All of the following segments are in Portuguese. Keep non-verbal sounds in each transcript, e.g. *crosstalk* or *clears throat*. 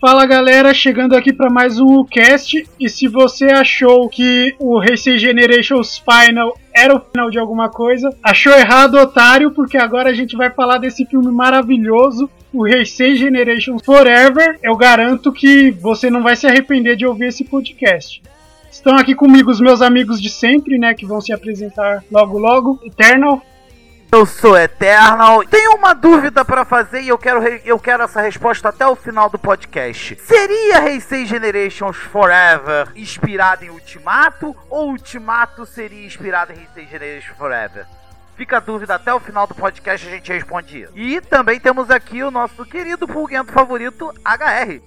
Fala galera, chegando aqui para mais um cast. E se você achou que o Race Generations Final era o final de alguma coisa, achou errado, otário, porque agora a gente vai falar desse filme maravilhoso, o Race Generations Forever. Eu garanto que você não vai se arrepender de ouvir esse podcast. Estão aqui comigo os meus amigos de sempre, né, que vão se apresentar logo logo. Eternal. Eu sou Eternal. Tenho uma dúvida para fazer e eu quero, eu quero essa resposta até o final do podcast. Seria Heisei Generations Forever inspirado em Ultimato ou Ultimato seria inspirado em Heisei Generations Forever? Fica a dúvida até o final do podcast a gente responde isso. E também temos aqui o nosso querido pulguento favorito, HR.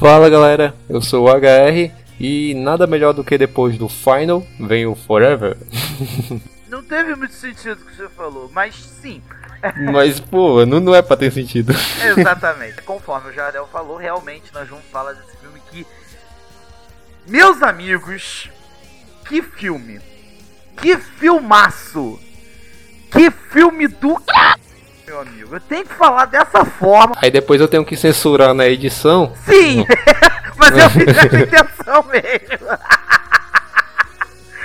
Fala galera, eu sou o HR e nada melhor do que depois do Final vem o Forever. *laughs* Não teve muito sentido o que você falou, mas sim. Mas, pô, não, não é pra ter sentido. *laughs* Exatamente. Conforme o Jardel falou, realmente nós vamos falar desse filme que. Meus amigos, que filme! Que filmaço! Que filme do meu amigo. Eu tenho que falar dessa forma. Aí depois eu tenho que censurar na edição. Sim! *laughs* Mas eu fiz *laughs* essa intenção mesmo.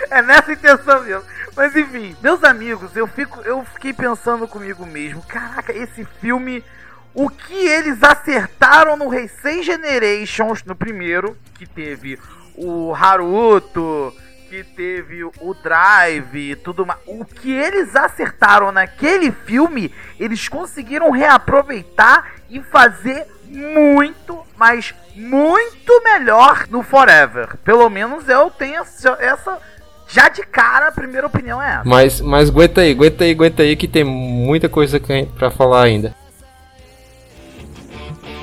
é nessa intenção mesmo. Mas enfim, meus amigos, eu fico, eu fiquei pensando comigo mesmo, caraca, esse filme, o que eles acertaram no Heisei Generations no primeiro, que teve o Haruto, que teve o Drive e tudo mais. O que eles acertaram naquele filme, eles conseguiram reaproveitar e fazer muito, mas muito melhor no Forever. Pelo menos eu tenho essa, essa já de cara, a primeira opinião é essa. Mas, mas aguenta aí, aguenta aí, aguenta aí que tem muita coisa pra falar ainda.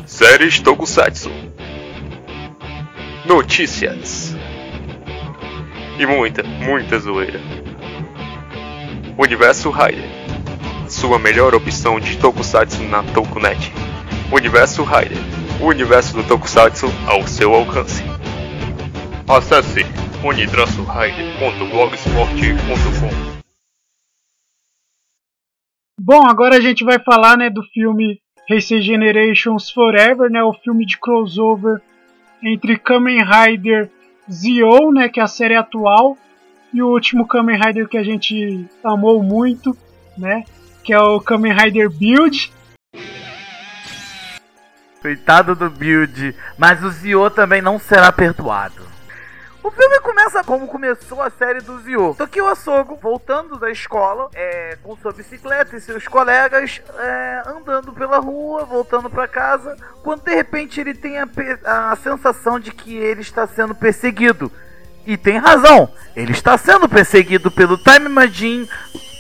Séries Tokusatsu Notícias. E muita, muita zoeira. Universo Rider Sua melhor opção de Tokusatsu na Tokunet. Universo Rider O universo do Tokusatsu ao seu alcance Acesse unitransorider.blogsport.com Bom, agora a gente vai falar né, do filme Race Generations Forever, né, o filme de crossover entre Kamen Rider Zio, né, que é a série atual, e o último Kamen Rider que a gente amou muito, né, que é o Kamen Rider Build. Coitado do Build, mas o Zio também não será perdoado. O filme começa como começou a série do Zio. Tokyo Asogo, voltando da escola, é, com sua bicicleta e seus colegas, é, andando pela rua, voltando para casa, quando de repente ele tem a, a sensação de que ele está sendo perseguido. E tem razão, ele está sendo perseguido pelo Time Machine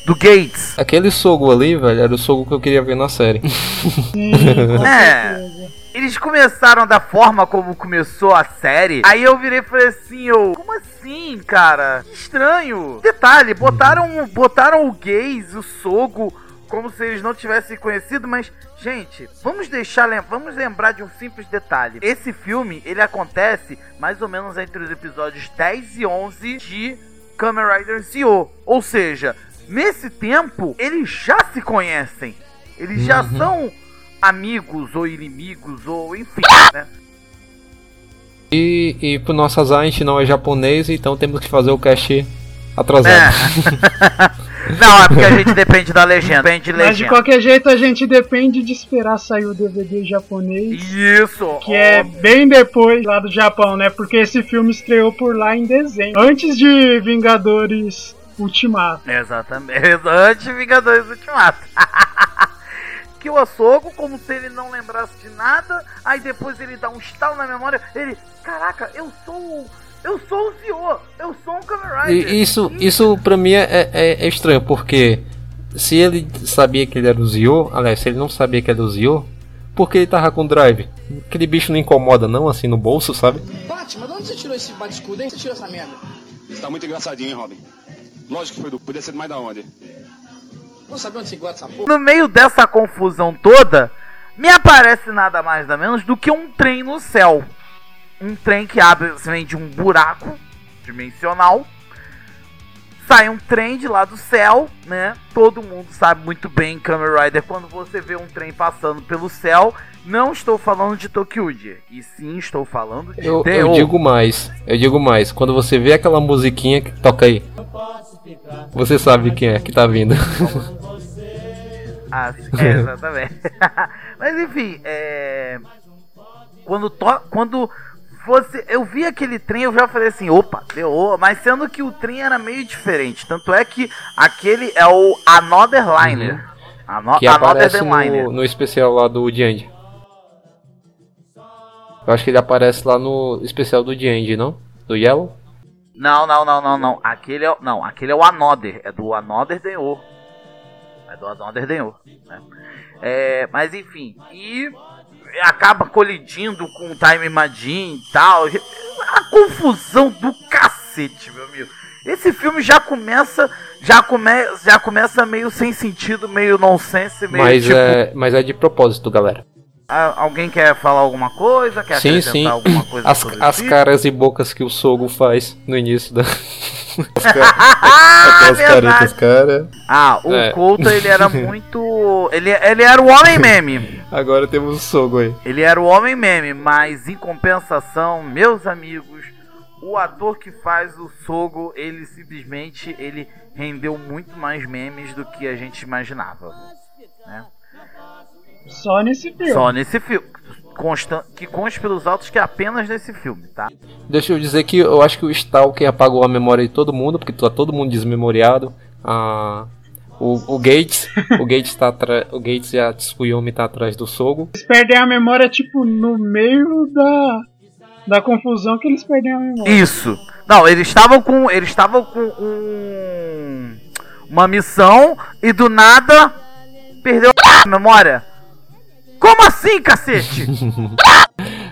do Gates. Aquele sogo ali, velho, era o sogo que eu queria ver na série. *laughs* Sim, é. Eles começaram da forma como começou a série. Aí eu virei e falei assim, eu, como assim, cara? Que estranho. Detalhe, botaram, botaram o gays, o sogo, como se eles não tivessem conhecido, mas gente, vamos deixar, vamos lembrar de um simples detalhe. Esse filme, ele acontece mais ou menos entre os episódios 10 e 11 de Kamen Rider Zio. Ou seja, nesse tempo eles já se conhecem. Eles já uhum. são amigos ou inimigos ou enfim, né? E, e pro nosso azar a gente não é japonês, então temos que fazer o cast atrasado. É. *laughs* não, é porque a gente depende da legenda. Depende de legenda. Mas de qualquer jeito a gente depende de esperar sair o DVD japonês. Isso! Que é bem depois lá do Japão, né? Porque esse filme estreou por lá em dezembro. Antes de Vingadores Ultimato. Exatamente. *laughs* Antes de Vingadores Ultimato. *laughs* que o açougo, como se ele não lembrasse de nada, aí depois ele dá um estalo na memória, ele, caraca, eu sou eu sou o Zio, eu sou um Kamen Rider. isso, isso pra mim é, é, é, estranho, porque se ele sabia que ele era o Zio, aliás, se ele não sabia que era o Zio, por que ele tava com o Drive? Aquele bicho não incomoda não, assim, no bolso, sabe? Batman, de onde você tirou esse bate-escudo, hein? Você tirou essa merda? Você tá muito engraçadinho, hein, Robin? Lógico que foi do... Podia ser mais da onde? Não sabe onde se guarda essa porra? No meio dessa confusão toda, me aparece nada mais nada menos do que um trem no céu. Um trem que abre, vem de um buraco dimensional, sai um trem de lá do céu, né? Todo mundo sabe muito bem, Kamen Rider, quando você vê um trem passando pelo céu, não estou falando de Tokyuji, e sim estou falando de Eu, eu digo mais, eu digo mais. Quando você vê aquela musiquinha que toca aí, você sabe quem é que tá vindo. Ah, *laughs* é, exatamente. *laughs* Mas enfim, é... quando to... quando você eu vi aquele trem, eu já falei assim, opa, deu, mas sendo que o trem era meio diferente, tanto é que aquele é o Another Liner. Ano... que Another aparece no, no especial lá do Dianji. Eu acho que ele aparece lá no especial do Dianji, não? Do Yellow? Não, não, não, não, não. Aquele é, o- não, aquele é o Another, é do Another Denho. Do Another Denho, né? É, mas enfim, e acaba colidindo com o Time Machine e tal. A confusão do cacete, meu amigo. Esse filme já começa, já come, já começa meio sem sentido, meio nonsense, meio Mas, tipo, é, mas é de propósito, galera. Alguém quer falar alguma coisa, quer sim, sim. alguma coisa As, as caras e bocas que o Sogo faz no início da. *laughs* As Ah, *laughs* Aquelas verdade. caretas, cara. Ah, o É. Couto ele era *laughs* muito. Ele, ele era o homem meme. Agora temos o Sogo aí. Ele era o homem meme, mas em compensação, meus amigos, o ator que faz o Sogo, ele simplesmente ele rendeu muito mais memes do que a gente imaginava. Né? Só nesse filme. Só nesse filme. Constan que conste pelos altos que é apenas nesse filme, tá? Deixa eu dizer que eu acho que o Stalker apagou a memória de todo mundo, porque tá todo mundo desmemoriado. Ah, o, o Gates, o Gates tá atrás, o Gates e a Tsukuyomi tá atrás do Sogo. Eles perdem a memória, tipo, no meio da, da confusão que eles perdem a memória. Isso. Não, eles estavam com. Eles estavam com um, uma missão e do nada perdeu a memória. Como assim, cacete? *laughs*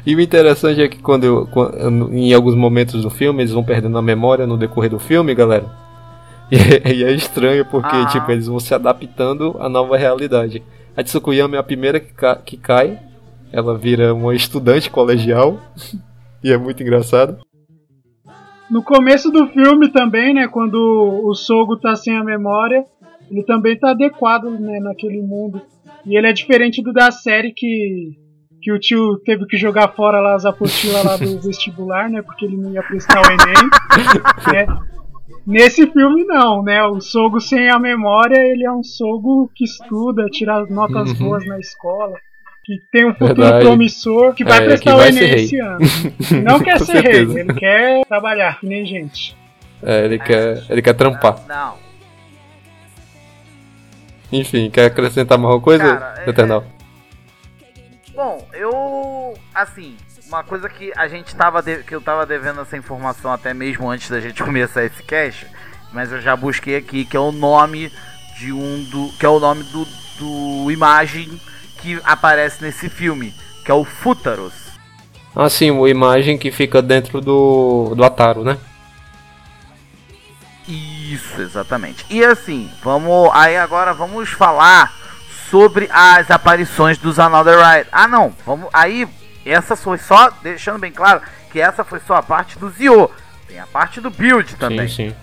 E o interessante é que quando, eu, quando- em alguns momentos do filme eles vão perdendo a memória no decorrer do filme, galera. *laughs* E, e é estranho porque Ah. tipo eles vão se adaptando à nova realidade. A Tsukuyama é a primeira que, ca- que cai. Ela vira uma estudante colegial. *laughs* e é muito engraçado. No começo do filme também, né, quando o Sogo tá sem a memória, ele também tá adequado, né, naquele mundo. E ele é diferente do da série que que o tio teve que jogar fora lá as apostilas lá do *laughs* vestibular, né, porque ele não ia prestar o ENEM, né. *laughs* Nesse filme não, né? O Sogo sem a memória, ele é um Sogo que estuda, tira notas Uhum. boas na escola, que tem um futuro Verdade. promissor, que vai É, prestar que o Enem rei. esse ano. Não *laughs* quer ser rei, certeza. ele quer trabalhar, que nem gente. É, ele quer, ele quer trampar. Não. Enfim, quer acrescentar mais alguma coisa, Cara, é- Eternal? Bom, eu. Assim, uma coisa que a gente tava. de- que eu tava devendo essa informação até mesmo antes da gente começar esse cast, mas eu já busquei aqui, que é o nome de um do. que é o nome do, do imagem que aparece nesse filme, que é o Fútaros. Ah, sim, a imagem que fica dentro do, do Ataro, né? Isso, exatamente. E assim, vamos. Aí agora vamos falar sobre as aparições dos Another Ride. Ah não, vamos. Aí, essa foi só. Deixando bem claro que essa foi só a parte do Zio. Tem a parte do build também. Sim, sim.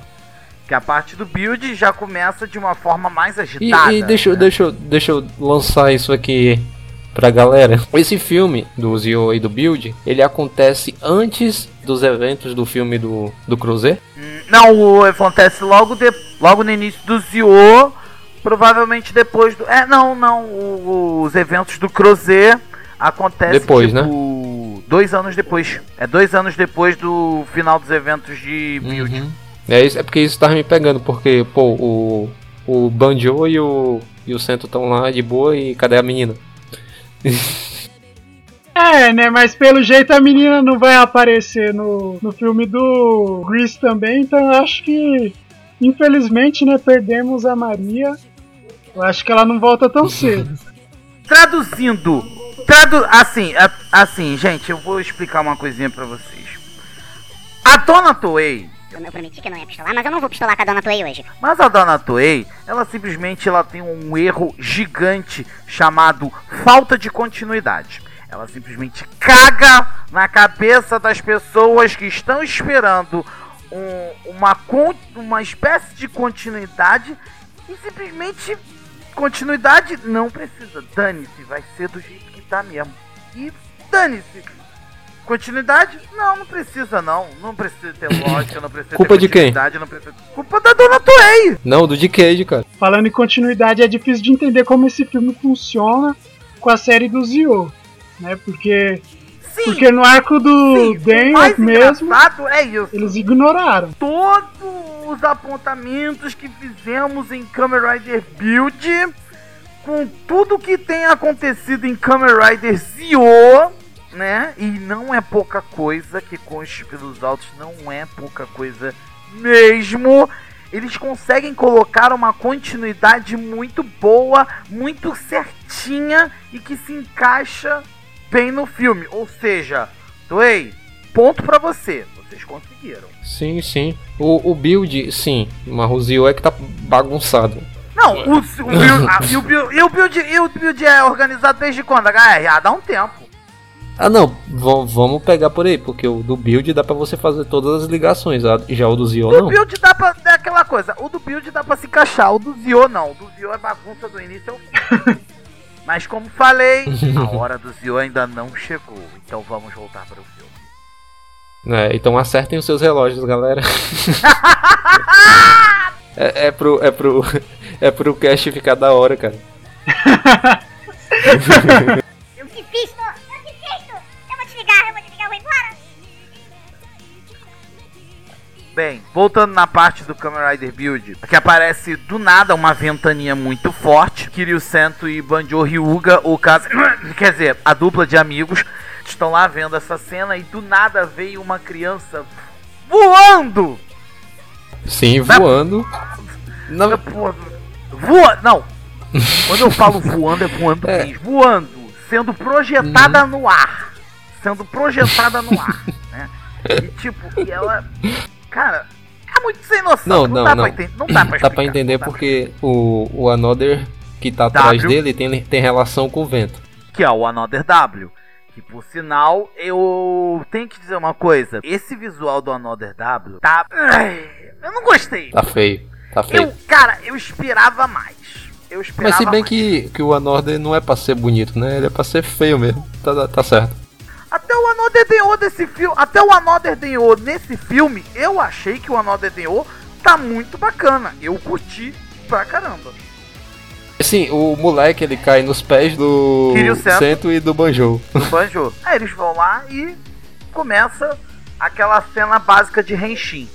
Que a parte do build já começa de uma forma mais E, agitada. e deixa, eu- né? deixa, deixa eu lançar isso aqui pra galera. Esse filme do Zio e do Build, ele acontece antes dos eventos do filme do, do Cruzeiro. Não, acontece logo, de, logo no início do Zio. Provavelmente depois do. É, não, não. o- os eventos do Crozet acontecem Depois, né? tipo, Dois anos depois. É dois anos depois do final dos eventos de Build. Uhum. É, isso, é porque isso tava me pegando, porque, pô, o, o Banjo e o, e o Sento estão lá de boa e cadê a menina? *laughs* É, né? Mas pelo jeito a menina não vai aparecer no, no filme do Grease também, então eu acho que, infelizmente, né, perdemos a Maria. Eu acho que ela não volta tão *laughs* cedo. Traduzindo. Tradu assim, a- assim, gente, eu vou explicar uma coisinha pra vocês. A Dona Toei, Eu prometi que não ia pistolar, mas eu não vou pistolar com a dona Toei hoje. Mas a Dona Toei, ela simplesmente ela tem um erro gigante chamado falta de continuidade. Ela simplesmente caga na cabeça das pessoas que estão esperando um- uma, uma espécie de continuidade e simplesmente continuidade não precisa. Dane-se, vai ser do jeito que tá mesmo. E dane-se. Continuidade? Não, não precisa não. Não precisa ter *coughs* lógica, não precisa Culpa ter de quem? continuidade, Não precisa... Culpa da Dona Toei! Não, do Decade, cara. Falando em continuidade, é difícil de entender como esse filme funciona com a série do Zio, né? Porque, Sim, porque no arco do sim, o Daniel mais mesmo, é isso. eles ignoraram. todos os apontamentos que fizemos em Kamen Rider Build, com tudo que tem acontecido em Kamen Rider Zio, né? E não é pouca coisa, que conste pelos autos, não é pouca coisa mesmo. Eles conseguem colocar uma continuidade muito boa, muito certinha e que se encaixa bem no filme. Ou seja, Toei, ponto pra você. Vocês conseguiram. Sim, sim. O, o build, sim. Mas o Zio é que tá bagunçado. Não, o, o build, ah, e, o build, e, o build, e o build é organizado desde quando? HR? Ah, dá um tempo. Ah, não. v- vamos pegar por aí, porque o do build dá pra você fazer todas as ligações. Já o do Zio O do não. build dá pra. É aquela coisa, o do build dá pra se encaixar, o do Zio não. O do Zio é bagunça do início ao fim. *laughs* Mas como falei, a *laughs* hora do Zio ainda não chegou. Então vamos voltar para o filme. É, então acertem os seus relógios, galera. *laughs* é, é pro. É pro. É pro cast ficar da hora, cara. Bem, voltando na parte do Kamen Rider Build, que aparece do nada uma ventania muito forte. Kiryu Sento e Banjo Ryuga, o caso, *coughs* quer dizer, a dupla de amigos, estão lá vendo essa cena e do nada veio uma criança voando. Sim, voando. Na- Pô, Voa, não. *laughs* Quando eu falo voando é voando É. mesmo, voando, sendo projetada no ar, sendo projetada no ar, né? *laughs* E tipo, e ela, cara, é muito sem noção. Não, não, dá não. Pra entender, não dá pra *clears throat* Dá pra explicar, entender não pra porque o, o Another que tá atrás W. dele tem, tem relação com o vento. que é o Another W. Que por sinal, eu tenho que dizer uma coisa. Esse visual do Another W tá. Eu não gostei. Tá feio. Tá feio. Eu, cara, eu esperava mais. Eu esperava Mas se bem mais. que, que o Another não é pra ser bonito, né? Ele é pra ser feio mesmo. Tá- tá certo. Até o Another Denho desse filme. Até o Another Denho nesse filme, eu achei que o Another Denho tá muito bacana. Eu curti pra caramba. Assim, o moleque ele cai nos pés do Kiryu Sento. Sento e do Banjo. do Banjo. Aí *laughs* eles vão lá e começa aquela cena básica de Henshin.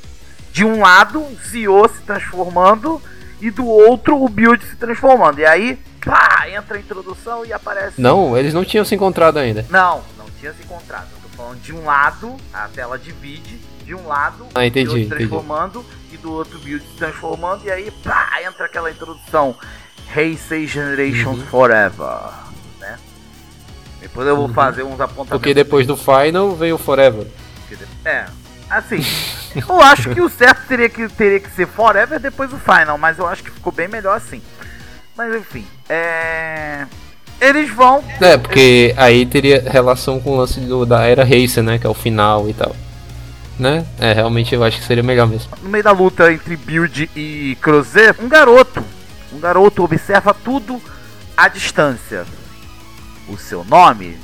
De um lado, o Zio se transformando e do outro, o Build se transformando. E aí, pá, entra a introdução e aparece. Não, eles não tinham se encontrado ainda. Não tinha se encontrado. Eu tô falando de um lado, a tela divide. De um lado, Ah, entendi, o se entendi. transformando e do outro Build se transformando. E aí, pá, entra aquela introdução. Heisei Generations Uhum. Forever. Né? Depois eu vou fazer uns apontamentos. Porque depois do Final veio o Forever. É, assim, *laughs* eu acho que o certo teria que, teria que ser Forever depois do Final, mas eu acho que ficou bem melhor assim. Mas enfim, é. Eles vão. É, porque aí teria relação com o lance do, da Era Racer, né? Que é o final e tal. Né? É, realmente eu acho que seria melhor mesmo. No meio da luta entre Build e Crozet, um garoto. Um garoto observa tudo à distância. O seu nome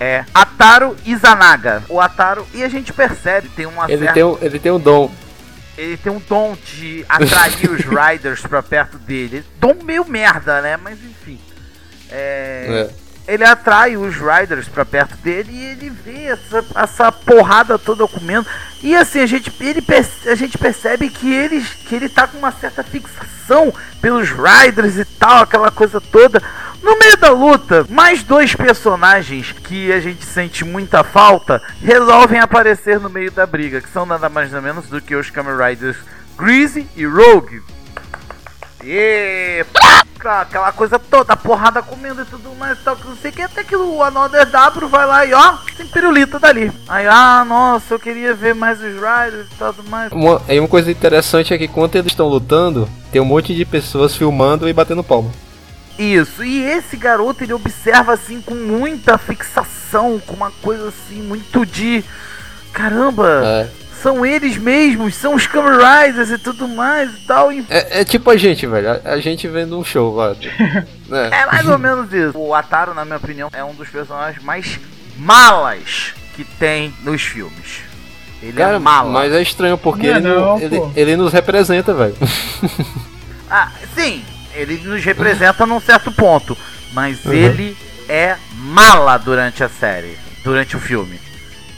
é Ataru Izanaga. O Ataru, e a gente percebe, tem uma Ele certa. tem, um, ele tem um dom. ele tem um dom de atrair os *laughs* Riders pra perto dele. Dom meio merda, né? Mas enfim. É, É. Ele atrai os Riders pra perto dele e ele vê essa, essa porrada toda comendo. E assim, a gente, ele, a gente percebe que ele, que ele tá com uma certa fixação pelos Riders e tal, aquela coisa toda. No meio da luta, mais dois personagens que a gente sente muita falta resolvem aparecer no meio da briga, que são nada mais nada menos do que os Kamen Riders Greasy e Rogue. E aquela coisa toda, porrada comendo e tudo mais, tal, que não sei o que, até que o Another W vai lá e ó, tem pirulito dali. Aí, ah, nossa, eu queria ver mais os Riders e tudo mais. Uma, aí uma coisa interessante é que quando eles estão lutando, tem um monte de pessoas filmando e batendo palma. Isso, e esse garoto ele observa assim com muita fixação, com uma coisa assim muito de caramba, É. são eles mesmos, são os Kamen Riders e tudo mais e tal. E É, é tipo a gente, velho. A, a gente vendo um show lá. *laughs* É. é mais ou menos isso. O Ataro, na minha opinião, é um dos personagens mais malas que tem nos filmes. Ele Cara, é mala. mas é estranho porque Não é ele, não- ele, ele nos representa, velho. *laughs* Ah, sim, ele nos representa num certo ponto, mas Uhum. ele é mala durante a série, durante o filme.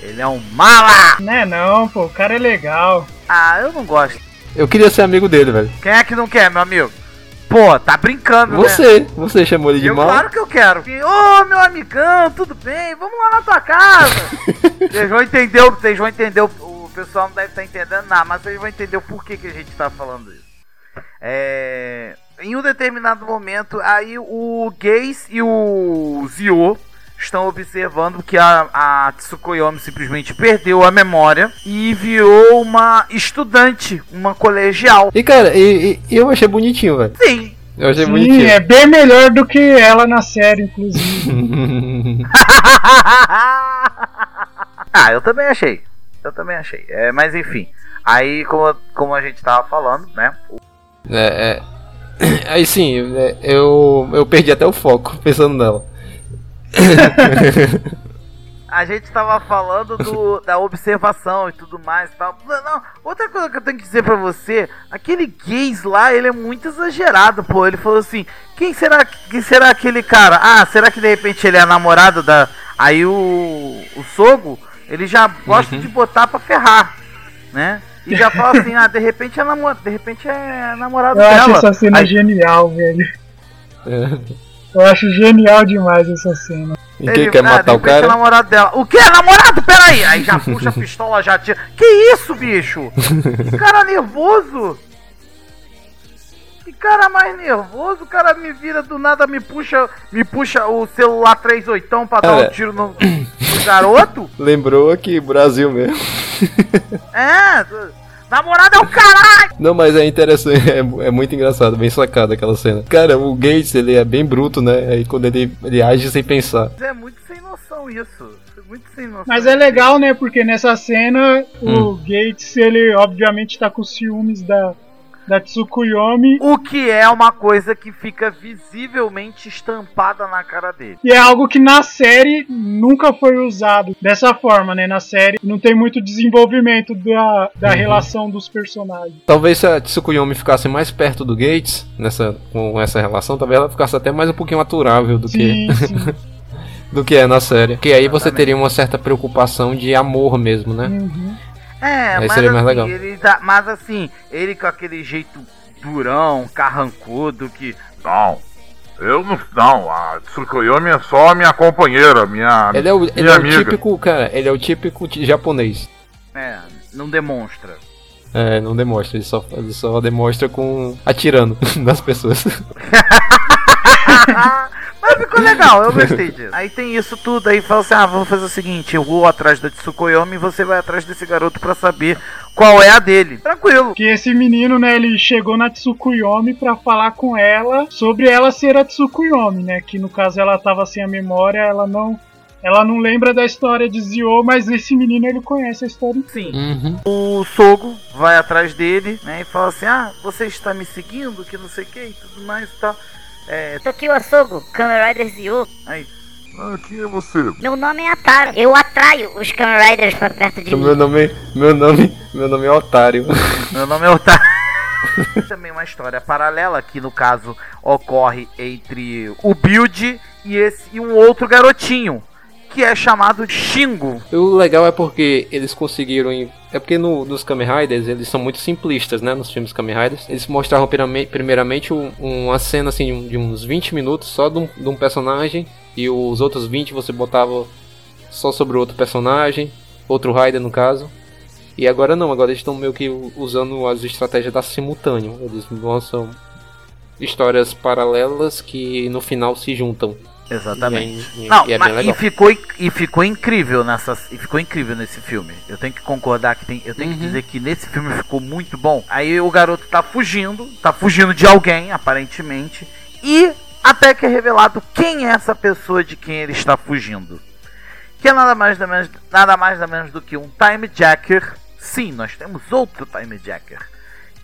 Ele é um mala! Né não, pô, o cara é legal. Ah, eu não gosto. Eu queria ser amigo dele, velho. Quem é que não quer, meu amigo? Pô, tá brincando, né? Você, você chamou ele de Eu, mal. claro que eu quero. Ô, meu amigão, tudo bem? Vamos lá na tua casa. vocês vão entender, vocês vão entender, o, pessoal não deve estar entendendo nada, mas vocês vão entender o porquê que a gente tá falando isso. É, em um determinado momento, aí o Geis e o Zio estão observando que a, a Tsukuyomi simplesmente perdeu a memória e virou uma estudante, uma colegial. E cara, e, e- eu achei bonitinho, velho. Sim, Eu achei Sim, bonitinho. é bem melhor do que ela na série, inclusive. *laughs* ah, eu também achei. Eu também achei. É, mas enfim. Aí, como, como a gente tava falando, né? É, é. *coughs* Aí sim, é, eu, eu perdi até o foco *laughs* pensando nela. A gente tava falando do, da observação e tudo mais. e Tal. Não, outra coisa que eu tenho que dizer pra você: aquele gays lá, ele é muito exagerado, pô. Ele falou assim: quem será, quem será aquele cara? Ah, será que de repente ele é namorado da. Aí o, o Sogo, ele já gosta de botar pra ferrar, né? E já fala assim: ah, de repente é, namor de repente é namorado Eu acho dela. essa cena Aí- genial, velho. É. Eu acho genial demais essa cena. E quem Ele- quer ah, matar de o É cara? namorado dela. O que? Namorado? Peraí! Aí já puxa a *laughs* pistola, já tira. Que isso, bicho? Que cara nervoso! Que cara mais nervoso, o cara me vira do nada, me puxa, me puxa o celular 38 pra dar um Cara. tiro no, no garoto. Lembrou aqui, Brasil mesmo. É, namorado é o caralho! Não, mas é interessante, *laughs* é, é muito engraçado, bem sacado aquela cena. Cara, o Gates, ele é bem bruto, né? Aí quando ele, ele age sem pensar. É muito sem noção isso. Muito sem noção. Mas é legal, né? Porque nessa cena o Hum. Gates, ele obviamente tá com ciúmes da, da Tsukuyomi. O que é uma coisa que fica visivelmente estampada na cara dele. E é algo que na série nunca foi usado dessa forma, né? Na série não tem muito desenvolvimento da, da Uhum. relação dos personagens. Talvez se a Tsukuyomi ficasse mais perto do Gates, nessa, com essa relação, talvez ela ficasse até mais um pouquinho aturável do, que, Sim, *laughs* sim. do que é na série. Porque aí você teria uma certa preocupação de amor mesmo, né? Uhum. É, Aí mas seria mais assim, legal. ele dá- mas assim, ele com aquele jeito durão, carrancudo, que. Não. Eu não. Não, a Tsukuyomi é só a minha companheira, minha. Ele é o, ele é o típico, cara, ele é o típico japonês. É, não demonstra. É, não demonstra, ele só, ele só demonstra com atirando *laughs* nas pessoas. *laughs* Mas ficou legal, eu gostei disso. Aí tem isso tudo, aí fala assim: ah, vamos fazer o seguinte, eu vou atrás da Tsukuyomi e você vai atrás desse garoto pra saber qual é a dele. Tranquilo. Que esse menino, né, ele chegou na Tsukuyomi pra falar com ela sobre ela ser a Tsukuyomi, né? Que no caso ela tava sem a memória, ela não. Ela não lembra da história de Zio, mas esse menino ele conhece a história. Sim. Uhum. O Sogo vai atrás dele, né? E fala assim: ah, você está me seguindo, que não sei o que e tudo mais e tal. É, Tô aqui o Açougo, Kamen Rider Zio. aí, Ah, quem é você? Meu nome é Ataro. Eu atraio os Kamen Riders pra perto de Meu mim. nome, meu nome, meu nome é Otário. Meu nome é Otávio. *laughs* Também uma história paralela que no caso ocorre entre o Build e esse e um outro garotinho que é chamado Shingo. O legal é porque eles conseguiram. É porque no, nos Kamen Riders eles são muito simplistas, né? Nos filmes Kamen Riders. Eles mostravam primeiramente um- uma cena assim, de uns 20 minutos só de um, de um personagem. E os outros 20 você botava só sobre outro personagem. Outro Rider no caso. E agora não, agora eles estão meio que usando as estratégias da simultâneo. Eles lançam histórias paralelas que no final se juntam. Exatamente. E, e- Não, e é mas- e ficou e ficou incrível nessa e ficou incrível nesse filme. Eu tenho que concordar que tem, eu tenho que Uhum. dizer que nesse filme *laughs* ficou muito bom. Aí o garoto tá fugindo, tá fugindo de alguém aparentemente e até que é revelado quem é essa pessoa de quem ele está fugindo. Que é nada mais nada menos, nada mais nada menos do que um time jacker sim, nós temos outro Time Jacker,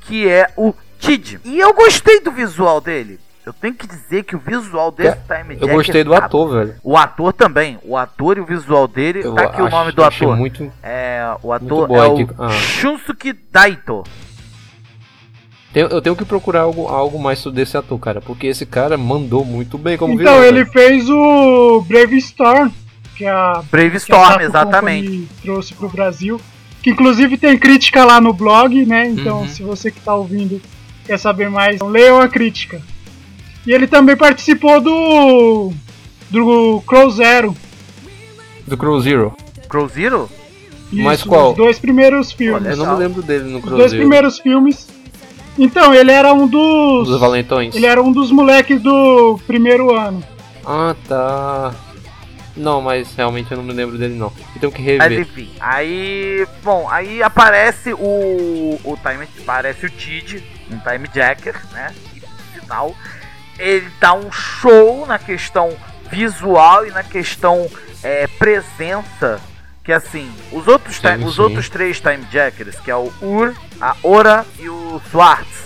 que é o Tid. E eu gostei do visual dele. Eu tenho que dizer que o visual desse Time Jacker. Eu gostei do ator, velho. O ator também. O ator e o visual dele. Eu tá aqui o acho- nome do achei ator. muito- É, o ator é o ah. Shunsuke Daito. Eu tenho que procurar algo, algo mais sobre esse ator, cara, porque esse cara mandou muito bem como Então, vilão, ele velho. fez o Brave Storm, que é a Brave que a Storm, exatamente. Trouxe pro Brasil. Que inclusive tem crítica lá no blog, né? Então, Uhum. se você que tá ouvindo quer saber mais, então leiam a crítica. E ele também participou do. do Crow Zero. Do Crow Zero. Crow Zero? Mas Isso, qual? Os dois primeiros filmes. Eu não me lembro dele no Os Crow dois Zero. primeiros filmes. Então, ele era um dos. Dos Valentões. Ele era um dos moleques do primeiro ano. Ah, tá. Não, mas realmente eu não me lembro dele não. Eu tenho que Mas rever. enfim, aí. Bom, aí aparece o. O Time. Aparece o Tid, um Time Jacker, né? E final, ele dá um show na questão visual e na questão é, presença. Que assim, os outros, Sim, ti- os sim. outros três Time Jackers, que é o Ur, a Ora e o Swartz.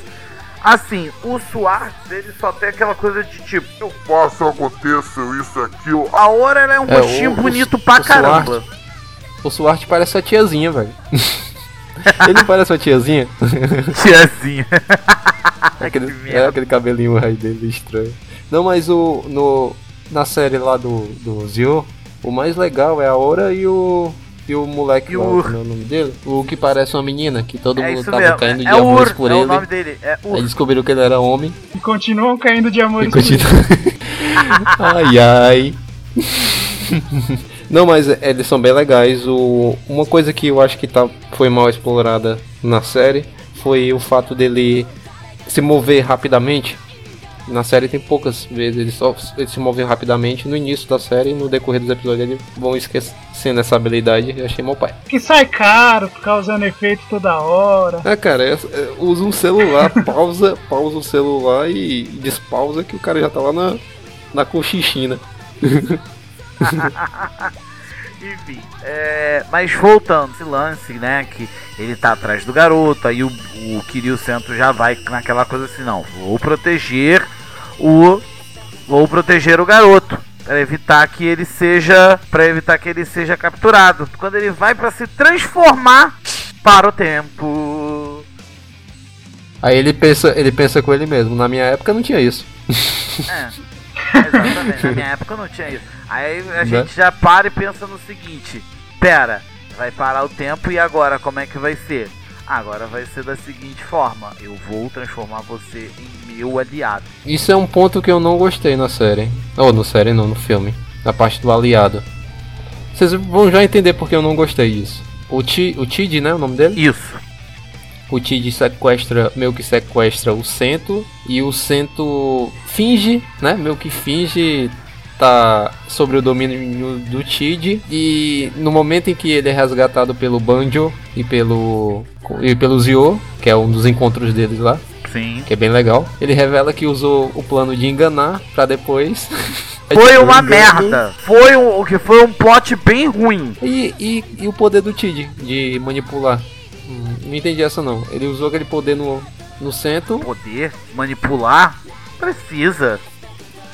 Assim, o Swartz, ele só tem aquela coisa de tipo. Eu faço, aconteça isso, aquilo. A Ora ela é um É, rostinho bonito o- pra o caramba. O Swart parece a tiazinha, velho. *laughs* ele não parece uma tiazinha? *laughs* Tiazinha. *laughs* aquele, Que é aquele cabelinho aí dele estranho. Não, mas o. No, na série lá do, do Zio, o mais legal é a Ora e o. E o moleque E lá, o é o nome dele? O que parece uma menina, que todo É mundo tava mesmo. caindo de é amores Ur, por é ele. o nome dele. É Aí Ur. descobriram que ele era homem. E continuam caindo de amores. E por ele. *laughs* ai ai. Não, mas é, eles são bem legais. O, uma coisa que eu acho que tá, foi mal explorada na série foi o fato dele se mover rapidamente. Na série tem poucas vezes, ele só ele se move rapidamente no início da série e no decorrer dos episódios eles vão esquecendo essa habilidade. Eu achei mal pai. Que sai caro, ficar usando efeito toda hora. É, cara, é, é, usa um celular, *laughs* pausa, pausa o celular e despausa que o cara já tá lá na, na cochichina. *laughs* *laughs* Enfim, é, mas voltando esse lance, né? Que ele tá atrás do garoto, aí o, o Kiryu Centro já vai naquela coisa assim, não, vou proteger o. Vou proteger o garoto. Pra evitar que ele seja. para evitar que ele seja capturado. Quando ele vai pra se transformar para o tempo. Aí ele pensa, ele pensa com ele mesmo. Na minha época não tinha isso. É, *laughs* exatamente. Na minha *laughs* época não tinha isso. Aí a Né? gente já para e pensa no seguinte: pera, vai parar o tempo e agora como é que vai ser? Agora vai ser da seguinte forma: eu vou transformar você em meu aliado. Isso é um ponto que eu não gostei na série. Ou no série não, no filme. Na parte do aliado. Vocês vão já entender porque eu não gostei disso. O, Ti, o Tid, né? O nome dele? Isso. O Tid sequestra, meio que sequestra o Cento. E o Cento finge, né? Meio que finge tá sobre o domínio do Tid. E no momento em que ele é resgatado pelo Banjo e pelo. E pelo Zio, que é um dos encontros deles lá Sim. que é bem legal. Ele revela que usou o plano de enganar pra depois. *laughs* Foi *laughs* uma merda. Foi um, o que foi um plot bem ruim. E, e, e o poder do Tid de manipular. Hum, Não entendi essa não. Ele usou aquele poder no, no centro. Poder manipular? Precisa.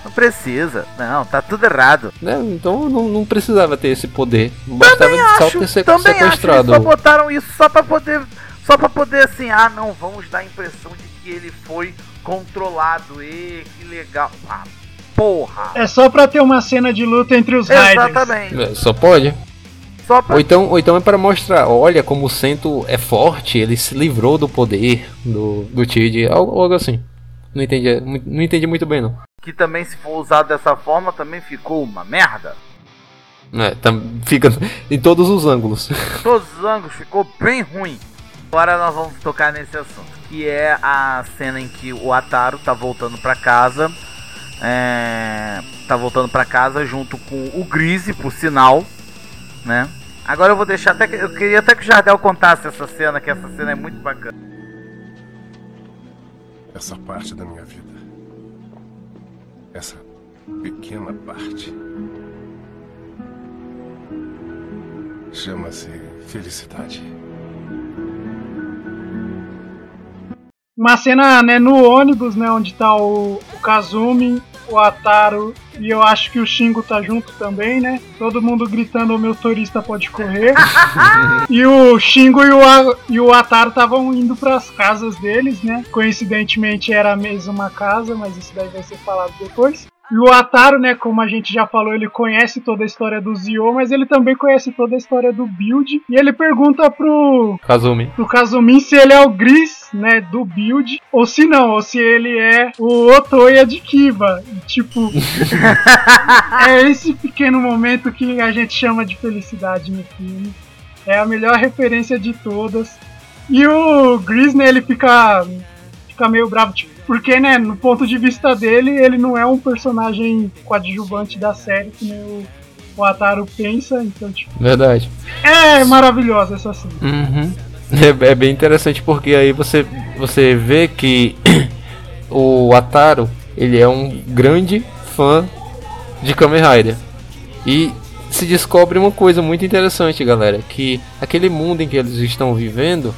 Não precisa. Não, tá tudo errado. Né? Então não, não precisava ter esse poder. Bastava Também só acho, ter se- também acho. Sequestrado. só botaram isso só pra poder. Só pra poder assim, ah não, vamos dar a impressão de que ele foi controlado. E que legal. Ah, porra. É só pra ter uma cena de luta entre os Riders. Exatamente. É, Só pode. Pra. Ou então, ou então é para mostrar, olha como o Cento é forte, ele se livrou do poder do, do Tid, algo, algo assim. Não entendi, não entendi muito bem não. Que também, se for usado dessa forma, também ficou uma merda. É, tam- fica em todos os ângulos. Todos os ângulos ficou bem ruim. Agora nós vamos tocar nesse assunto, que é a cena em que o Ataru tá voltando pra casa. É, tá voltando pra casa junto com o Grise, por sinal, né? Agora eu vou deixar até que, eu queria até que o Jardel contasse essa cena, que essa cena é muito bacana. Essa parte da minha vida. Essa pequena parte. Chama-se felicidade. Uma cena né, no ônibus, né, onde está o, o Kazumi, o Ataru e eu acho que o Shingo tá junto também, né? Todo mundo gritando: o meu turista pode correr. *laughs* e o Shingo e o, A- e o Ataru estavam indo pras casas deles, né? Coincidentemente era a mesma casa, mas isso daí vai ser falado depois. E o Ataru, né, como a gente já falou, ele conhece toda a história do Zio, mas ele também conhece toda a história do Build. E ele pergunta pro, Kazumi. pro Kazumin se ele é o Gris, né, do Build, ou se não, ou se ele é o Otoya de Kiba. E, tipo, *laughs* é esse pequeno momento que a gente chama de felicidade no filme. É a melhor referência de todas. E o Gris, né, ele fica, fica meio bravo, tipo, porque, né, no ponto de vista dele, ele não é um personagem coadjuvante da série, que nem o, o Ataru pensa, então, tipo, Verdade. é maravilhosa essa cena. Uhum. É, é bem interessante porque aí você, você vê que *clears throat* o Ataru ele é um grande fã de Kamen Rider. E se descobre uma coisa muito interessante, galera, que aquele mundo em que eles estão vivendo,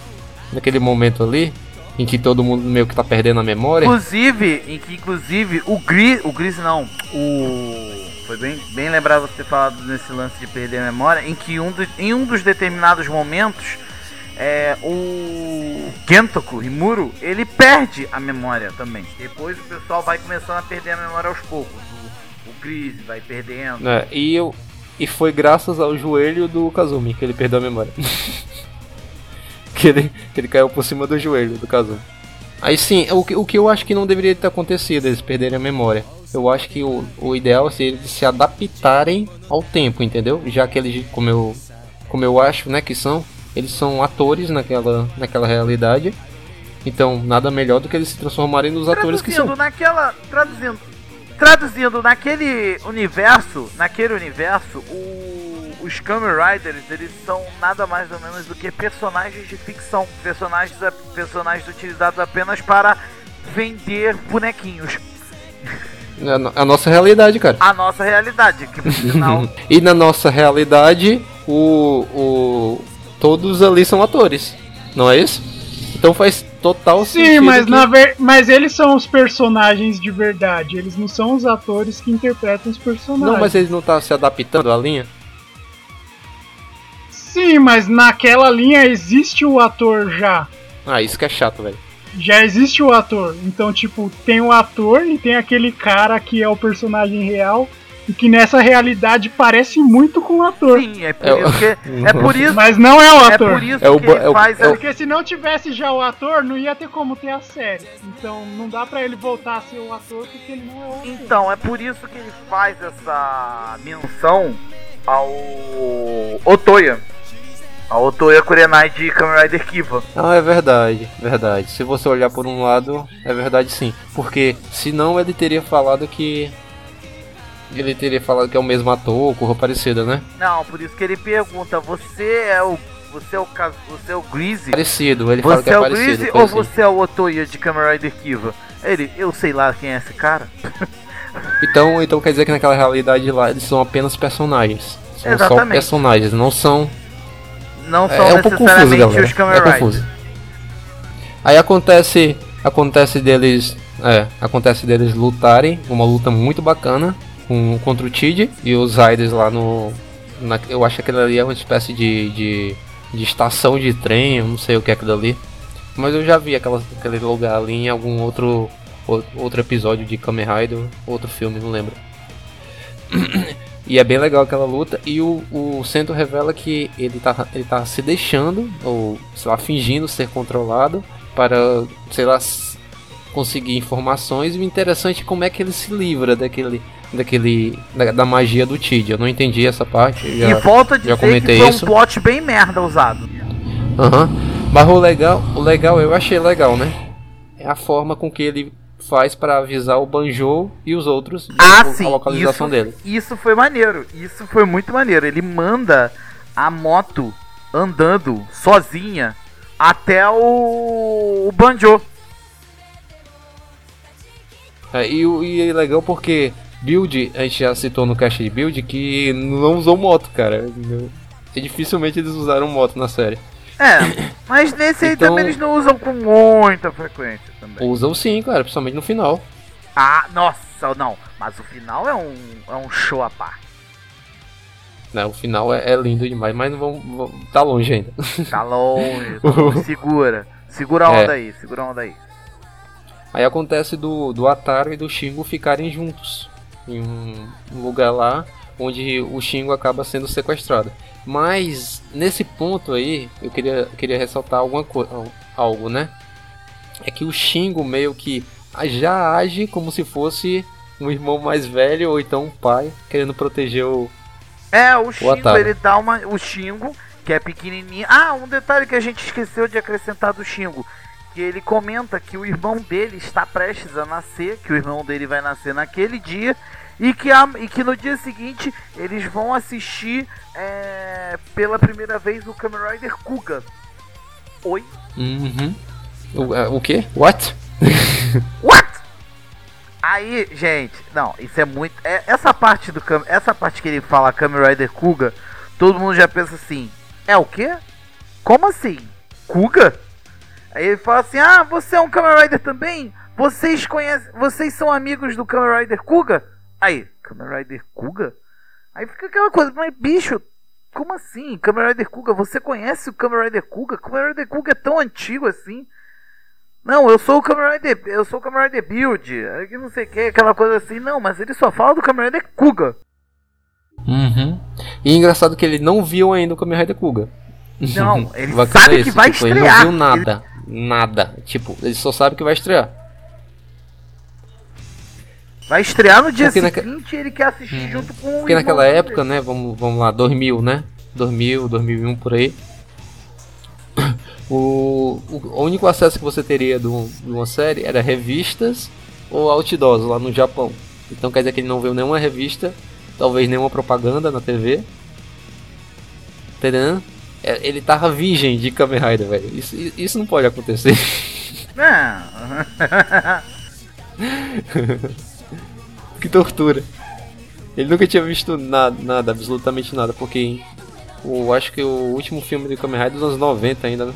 naquele momento ali, em que todo mundo meio que tá perdendo a memória, Inclusive, em que inclusive o Gris, o Gris não, o foi bem, bem lembrado você ter falado nesse lance de perder a memória, em que um em um dos determinados momentos é, o Gentoku Rimuro, ele perde a memória também. Depois o pessoal vai começando a perder a memória aos poucos. O, o Gris vai perdendo. né, e eu e foi graças ao joelho do Kazumi que ele perdeu a memória. *laughs* que, ele, que ele caiu por cima do joelho do Kazumi. Aí sim, o, que- o que eu acho que não deveria ter acontecido, eles perderem a memória. Eu acho que o, o ideal seria eles se adaptarem ao tempo, entendeu? Já que eles, como eu, como eu acho, né, que são, eles são atores naquela, naquela realidade. Então, nada melhor do que eles se transformarem nos atores que traduzindo são. naquela traduzindo traduzindo naquele universo naquele universo o, os Kamen Riders eles são nada mais ou menos do que personagens de ficção personagens personagens utilizados apenas para vender bonequinhos É a no- a nossa realidade, cara. a nossa realidade que por sinal *laughs* e na nossa realidade, o, o todos ali são atores, não é isso? Então faz total Sim, sentido. mas, que- na ver... mas eles são os personagens de verdade. Eles não são os atores que interpretam os personagens. Não, mas eles não estão se adaptando à linha? Sim, mas naquela linha existe o ator já. Ah, isso que é chato, velho. Já existe o ator. Então, tipo, tem o ator e tem aquele cara que é o personagem real. E que nessa realidade parece muito com o ator. sim é por É o- isso que é *laughs* por isso Mas não é o é ator. por isso É o que ele é o- faz é o- Porque se não tivesse já o ator, não ia ter como ter a série. Então não dá pra ele voltar a ser o ator porque ele não é o ator. Então, é por isso que ele faz essa menção ao Otoya. A Otoya Kurenai de Kamen Rider Kiva. Ah, é verdade, verdade. Se você olhar por um lado, é verdade sim. Porque senão ele teria falado que. Ele teria falado que é o mesmo ator, cor parecida, né? Não, por isso que ele pergunta, você é o. Você é o Você é o Greasy? Parecido, ele fala que Você é é o parecido. Greasy ou assim. você é o Otoya de Kamen Rider Kiva? Ele, eu sei lá quem é esse cara. *laughs* Então, então quer dizer que naquela realidade lá eles são apenas personagens. São só Exatamente. personagens, não são. Não É, são é um pouco confuso, galera. os Kamen É confuso. Aí acontece, acontece deles, é, acontece deles lutarem, uma luta muito bacana com, contra o Tid e os Riders lá no, na- eu acho que aquilo ali é uma espécie de, de, de estação de trem, eu não sei o que é aquilo ali, mas eu já vi aquela, aquele lugar ali em algum outro ou- outro episódio de Kamen Rider, outro filme, não lembro. *clears throat* E é bem legal aquela luta. E o, o Centro revela que ele tá, ele tá se deixando, ou sei lá, fingindo ser controlado para, sei lá, conseguir informações. E o interessante é como é que ele se livra daquele. daquele. da, da magia do Tid. Eu não entendi essa parte. eu E Já, volta a já dizer que comentei foi isso. um plot bem merda usado. Aham. Mas o legal, o legal, eu achei legal, né? É a forma com que ele faz para avisar o Banjo e os outros de Ah, a sim. localização isso, dele. Isso foi maneiro. Isso foi muito maneiro. Ele manda a moto andando sozinha até o, o Banjo. É, e, e é legal porque Build, a gente já citou no cast de Build que não usou moto, cara. E dificilmente eles usaram moto na série. É, mas nesse aí Então- também eles não usam com muita frequência também. Usam sim, cara, principalmente no final. Ah, nossa, não. Mas o final é um, é um show à parte. Né, o final é, é lindo demais, mas não vamos, vamos- tá longe ainda. *laughs* Tá longe. tá- *laughs* segura. Segura a É. onda aí, segura a onda aí. Aí acontece do, do Ataru e do Shingo ficarem juntos em um um lugar lá onde o Shingo acaba sendo sequestrado. Mas nesse ponto aí eu queria, queria ressaltar alguma coisa, algo, né? É que o Shingo meio que já age como se fosse um irmão mais velho ou então um pai querendo proteger o. É, o Xingo, Ataru. ele dá uma. O Xingo, que é pequenininho. Ah, um detalhe que a gente esqueceu de acrescentar do Xingo. Que ele comenta que o irmão dele está prestes a nascer, que o irmão dele vai nascer naquele dia, e que, a- e que no dia seguinte eles vão assistir é, pela primeira vez o Kamen Rider Kuga. Oi? Uhum. O, é, o quê? What? *laughs* What? Aí, gente, não, isso é muito. é- essa parte do essa parte que ele fala Kamen Rider Kuga, todo mundo já pensa assim: é o quê? Como assim? Kuga? Aí ele fala assim: ah, você é um Kamen Rider também? Vocês conhecem. Vocês são amigos do Kamen Rider Kuga? Aí, Kamen Rider Kuga? Aí fica aquela coisa, mas bicho, como assim? Kamen Rider Kuga? Você conhece o Kamen Rider Kuga? Kamen Rider Kuga é tão antigo assim? Não, eu sou o Kamen Rider, eu sou o Kamen Rider Build, aí que não sei o que, aquela coisa assim. Não, mas ele só fala do Kamen Rider Kuga. Uhum. E é engraçado que ele não viu ainda o Kamen Rider Kuga. Não, *laughs* ele sabe que vai tipo, estrear. Ele não viu nada. Nada. Tipo, ele só sabe que vai estrear. Vai estrear no dia Porque seguinte ele quer assistir junto com o Porque naquela dele. época, né, vamos, vamos lá, 2000, né? 2000, 2001 por aí. O, o, único acesso que você teria de, um- de uma série era revistas ou outdoors lá no Japão. Então quer dizer que ele não viu nenhuma revista, talvez nenhuma propaganda na TV. Entendeu? É, Ele tava virgem de Kamen Rider, velho. Isso, isso não pode acontecer. Não. *laughs* que tortura. Ele nunca tinha visto nada, nada, absolutamente nada, porque o, acho que o último filme de Kamen Rider é dos anos 90 ainda, né?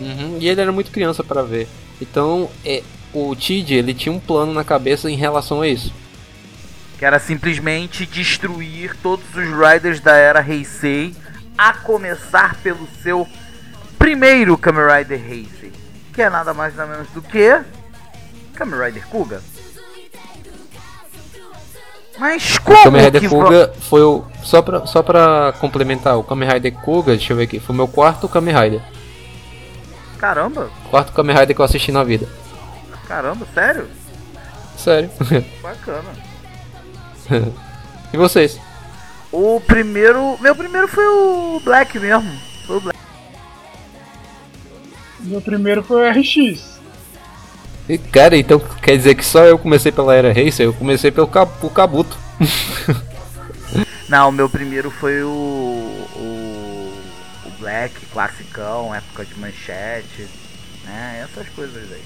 Uhum, E ele era muito criança para ver. Então, é, o Tid, ele tinha um plano na cabeça em relação a isso. que era simplesmente destruir todos os Riders da era Heisei, a começar pelo seu primeiro Kamen Rider Heisei, que é nada mais nada menos do que Kamen Rider Kuga. Mas O como Kamen Rider que Kuga foi o. Só pra, só pra complementar, o Kamen Rider Kuga, deixa eu ver aqui, foi o meu quarto Kamen Rider. Caramba, Quarto Kamen Rider que eu assisti na vida. caramba, sério? Sério. *laughs* Bacana. *laughs* e vocês? O primeiro, meu primeiro foi o Black mesmo. Foi o Black. Meu primeiro foi o RX. E, Cara, então quer dizer que só eu comecei pela Era Racer? Eu comecei pelo Cab- o Kabuto. *laughs* Não, o meu primeiro foi o, o Black, classicão, época de manchete, né? Essas coisas aí.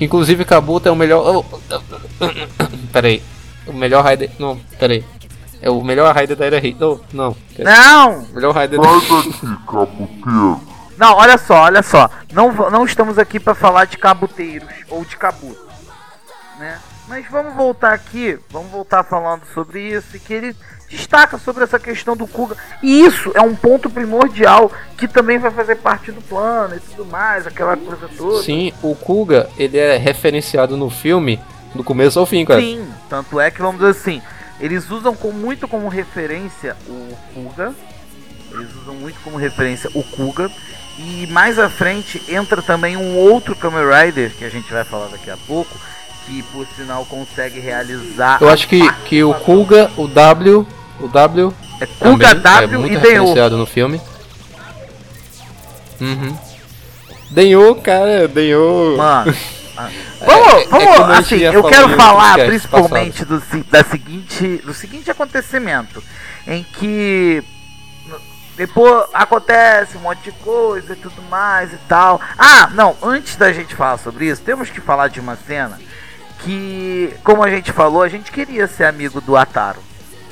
Inclusive, Kabuto é o melhor. Oh, *coughs* peraí. O melhor Raider. Não, peraí. É o melhor Raider da Era Racer. Não, não. Não! O melhor Raider Não, olha só, olha só. Não, não estamos aqui para falar de cabuteiros ou de cabuto, né? Mas vamos voltar aqui, vamos voltar falando sobre isso e que ele destaca sobre essa questão do Kuga. E isso é um ponto primordial que também vai fazer parte do plano e tudo mais, aquela coisa toda. Sim, o Kuga, ele é referenciado no filme do começo ao fim, cara. Sim, tanto é que vamos dizer assim, eles usam com, muito como referência o Kuga. Eles usam muito como referência o Kuga. E mais à frente entra também um outro Kamen Rider, que a gente vai falar daqui a pouco, que por sinal consegue realizar. Eu acho que, que o Kuga, o W. O W. É Kuga também W é muito e Denho. referenciado no filme. Uhum. Denho, cara, Denho. Mano. *laughs* ah, É- Vamos, é vamos gente assim, eu quero falar principalmente do, da seguinte, do seguinte acontecimento, em que depois acontece um monte de coisa e tudo mais e tal. Ah, não, antes da gente falar sobre isso, temos que falar de uma cena que, como a gente falou, a gente queria ser amigo do Ataro.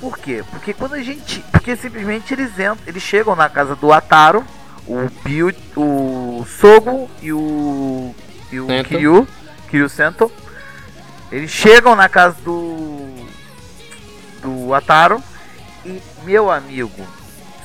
Por quê? Porque quando a gente. Porque simplesmente eles entram, eles chegam na casa do Ataro, o Bill, o Sogo e o. e o Sento. Kiryu, Kiryu Sento. Eles chegam na casa do. do Ataro e, meu amigo,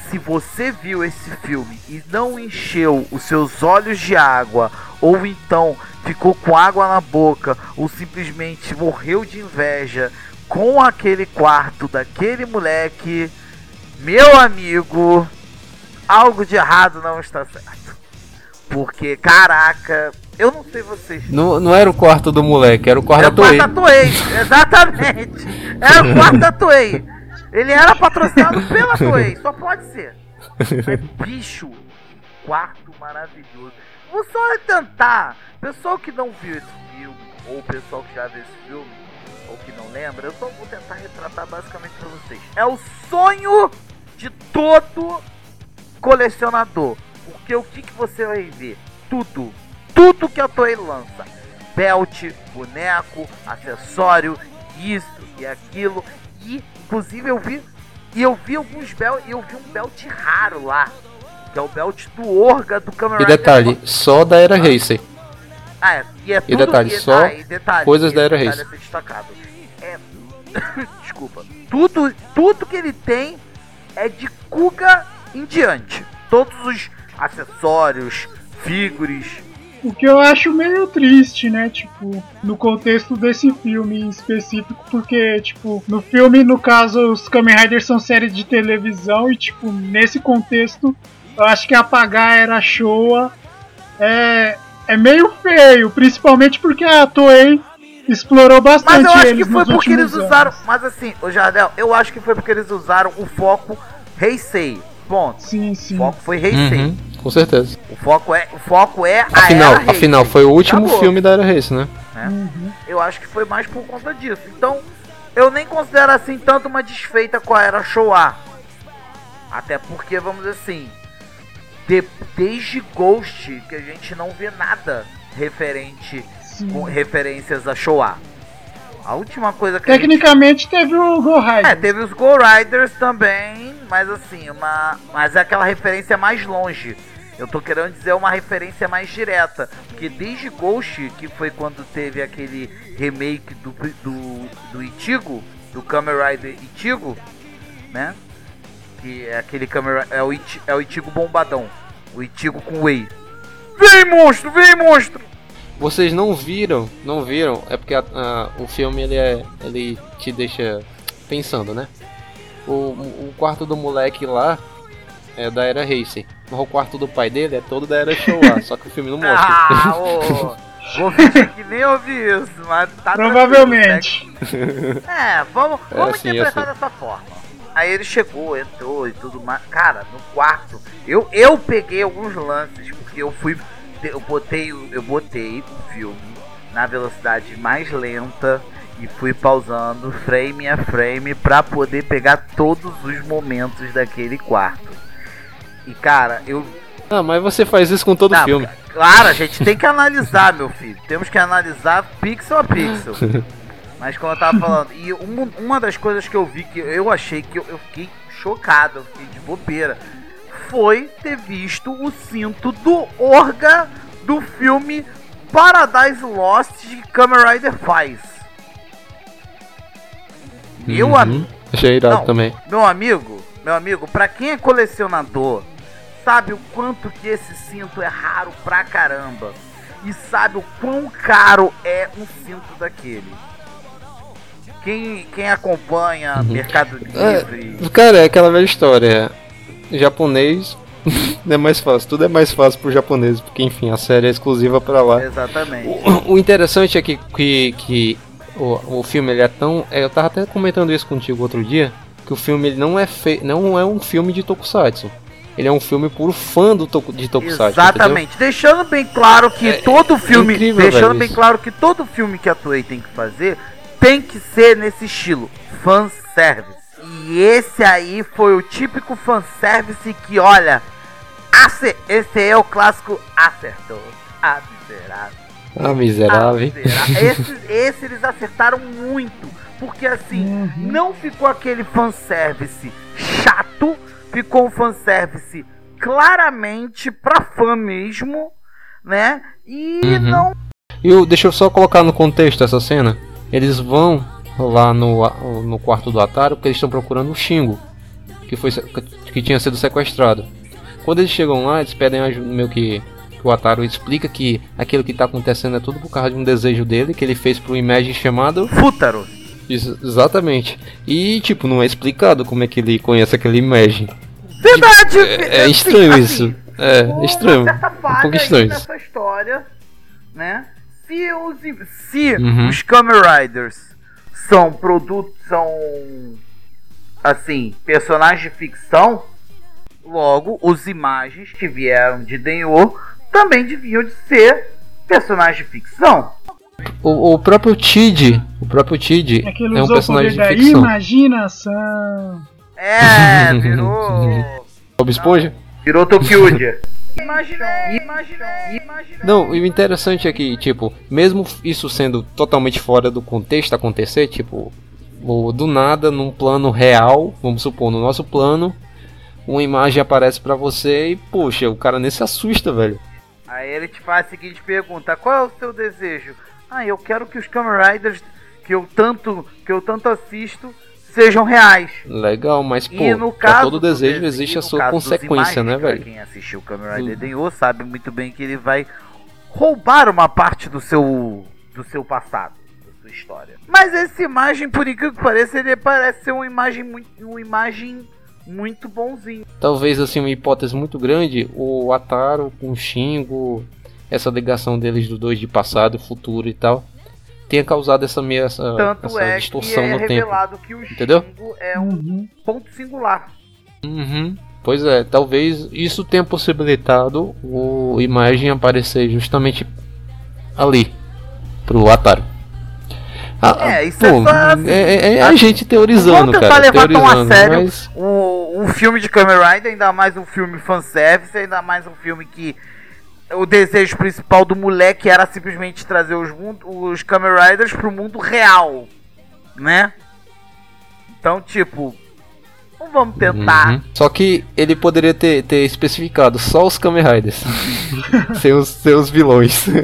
se você viu esse filme e não encheu os seus olhos de água, ou então ficou com água na boca, ou simplesmente morreu de inveja com aquele quarto daquele moleque, meu amigo, algo de errado não está certo. Porque, caraca, eu não sei vocês. Não, não era o quarto do moleque, era o quarto Era da o quarto Toei. da Toei, exatamente. Era o quarto da Toei. Ele era patrocinado pela Toei, só pode ser. Mas, bicho, quarto maravilhoso. Vou só tentar. Pessoal que não viu esse filme, ou pessoal que já viu esse filme, ou que não lembra, eu só vou tentar retratar basicamente pra vocês. É o sonho de todo colecionador. Porque o que, que você vai ver? Tudo. Tudo que a Toei lança. Belt, boneco, acessório, isso e aquilo. E inclusive eu vi. E eu vi alguns belt. Eu vi um belt raro lá. Que é o belt do Orga do Kamen E detalhe, só da era Racer. Ah, é, e, é E tudo, detalhe, e- só ah, e detalhe, coisas da Era ser destacado. É, *coughs* desculpa. Tudo, tudo que ele tem é de Kuga em diante. Todos os acessórios, figures. O que eu acho meio triste, né? Tipo, no contexto desse filme em específico, porque, tipo, no filme, no caso, os Kamen Riders são séries de televisão e, tipo, nesse contexto, eu acho que apagar era Showa é, é meio feio, principalmente porque a Toei explorou Mas bastante eu acho que eles foi nos porque eles usaram. anos. Mas assim, o Jardel, eu acho que foi porque eles usaram o foco Heisei. Ponto. Sim, O sim. foco foi Heisei. Uhum, com certeza. O foco é, o foco é a Afinal, era Heisei. afinal, foi o último Acabou. filme da era Race, né? Uhum. Eu acho que foi mais por conta disso. Então, eu nem considero assim tanto uma desfeita com a era Showa. Até porque, vamos dizer assim, de- desde Ghost que a gente não vê nada referente com referências a Showa. A última coisa que a gente Tecnicamente teve o Go é, Rider. teve os Go Riders também, mas assim, uma. Mas é aquela referência mais longe. Eu tô querendo dizer uma referência mais direta. Porque desde Ghost, que foi quando teve aquele remake do, do, do Itigo, do Kamen Rider Itigo, né? Que é aquele Kamen é o, é o Itigo bombadão. O Itigo com Whey. Vem monstro, vem monstro! Vocês não viram, não viram, é porque a- a- o filme ele, é, ele te deixa pensando, né? O, o quarto do moleque lá é da era Racer, mas o quarto do pai dele é todo da era Showa, só que o filme não mostra. Ah, *laughs* ô! Vou fingir que nem ouvi isso, mas tá Provavelmente. né? É, vamos, É vamos assim, interpretar assim. dessa forma. Aí ele chegou, entrou e tudo mais. Cara, no quarto, eu, eu peguei alguns lances, porque eu fui. Eu botei, o- eu botei o filme na velocidade mais lenta e fui pausando frame a frame pra poder pegar todos os momentos daquele quarto. E cara, eu Ah, mas você faz isso com todo Não, filme. Claro, a gente tem que analisar, meu filho. Temos que analisar pixel a pixel. *laughs* Mas como eu tava falando, e uma, uma das coisas que eu vi que eu achei que eu, eu fiquei chocado, eu fiquei de bobeira, foi ter visto o cinto do Orga do filme Paradise Lost de Kamen Rider faz. Meu Uhum. amigo. Achei irado Não, também. Meu amigo, meu amigo, pra quem é colecionador, sabe o quanto que esse cinto é raro pra caramba. E sabe o quão caro é um cinto daquele. Quem, quem acompanha Mercado Livre. É, cara, é aquela velha história. Japonês *laughs* é mais fácil, tudo é mais fácil pro japonês, porque enfim, a série é exclusiva pra lá. Exatamente. O, o interessante é que, que, que o, o filme ele é tão. é, Eu tava até comentando isso contigo outro dia. Que o filme ele não é fe, não é um filme de Tokusatsu. Ele é um filme puro fã do de Tokusatsu. Exatamente. Deixando bem claro que todo filme. incrível, deixando velho, bem isso. claro que todo filme que a Toei tem que fazer tem que ser nesse estilo. Fanservice. E esse aí foi o típico fanservice que, olha. ace- Esse é o clássico acertou. Ah, miserável. Ah, miserável. Ah, miserável. esse, esse eles acertaram muito. Porque assim, Uhum. não ficou aquele fanservice chato, ficou um fanservice claramente pra fã mesmo, né? E Uhum. não. E deixa eu só colocar no contexto essa cena. Eles vão lá no, no quarto do Ataro porque eles estão procurando o Shingo, que, foi, que tinha sido sequestrado. Quando eles chegam lá, eles pedem ajuda, meio que, que o Ataro explica que aquilo que está acontecendo é tudo por causa de um desejo dele que ele fez para um imagem chamado Fútaro. Ex- exatamente. E tipo, não é explicado como é que ele conhece aquele imagem. Verdade! É, é assim, estranho assim, isso. É, é estranho. Uma Um pouco estranho nessa história, né? Se os, se Uhum. os Kamen Riders são produtos, são assim, personagens de ficção, logo os imagens que vieram de Denyo também deviam de ser personagens de ficção. O, o próprio Tid, o próprio Tid É que ele é um usou o poder personagem de da ficção. imaginação. É, virou. *laughs* Bob Esponja? Virou Tokyuja. Não, e o interessante é que, tipo, mesmo isso sendo totalmente fora do contexto acontecer, tipo, do nada, num plano real, vamos supor, no nosso plano, uma imagem aparece pra você e, poxa, o cara nem se assusta, velho. Aí ele te faz a seguinte pergunta: Qual é o seu desejo? Ah, eu quero que os Kamen Riders que eu tanto que eu tanto assisto sejam reais. Legal, mas, pô, e no caso todo do desejo dese- existe a sua consequência, né, imagens, pra velho? Quem assistiu o Kamen Rider Hum. Denyo sabe muito bem que ele vai roubar uma parte do seu do seu passado, da sua história. Mas essa imagem, por incrível que pareça, ele parece ser uma imagem muito uma imagem muito bonzinho. Talvez, assim, uma hipótese muito grande, o Ataro com o Shingo, essa ligação deles dos dois de passado, futuro e tal, tenha causado essa meia essa, Tanto essa é que distorção é no tempo. revelado que o Entendeu? Shingo é um Uhum. ponto singular. Uhum. Pois é, talvez isso tenha possibilitado o imagem aparecer justamente ali pro Ataro. Ah, É, isso pô, é só assim, é, é- é a gente teorizando, cara. levar tão a teorizando, sério mas- o, um filme de Kamen Rider, ainda mais um filme fanservice, ainda mais um filme que o desejo principal do moleque era simplesmente trazer os, mun- os Kamen Riders pro mundo real, né? Então, tipo, não vamos tentar. Uhum. Só que ele poderia ter, ter especificado só os Kamen Riders. *laughs* sem os vilões. *laughs*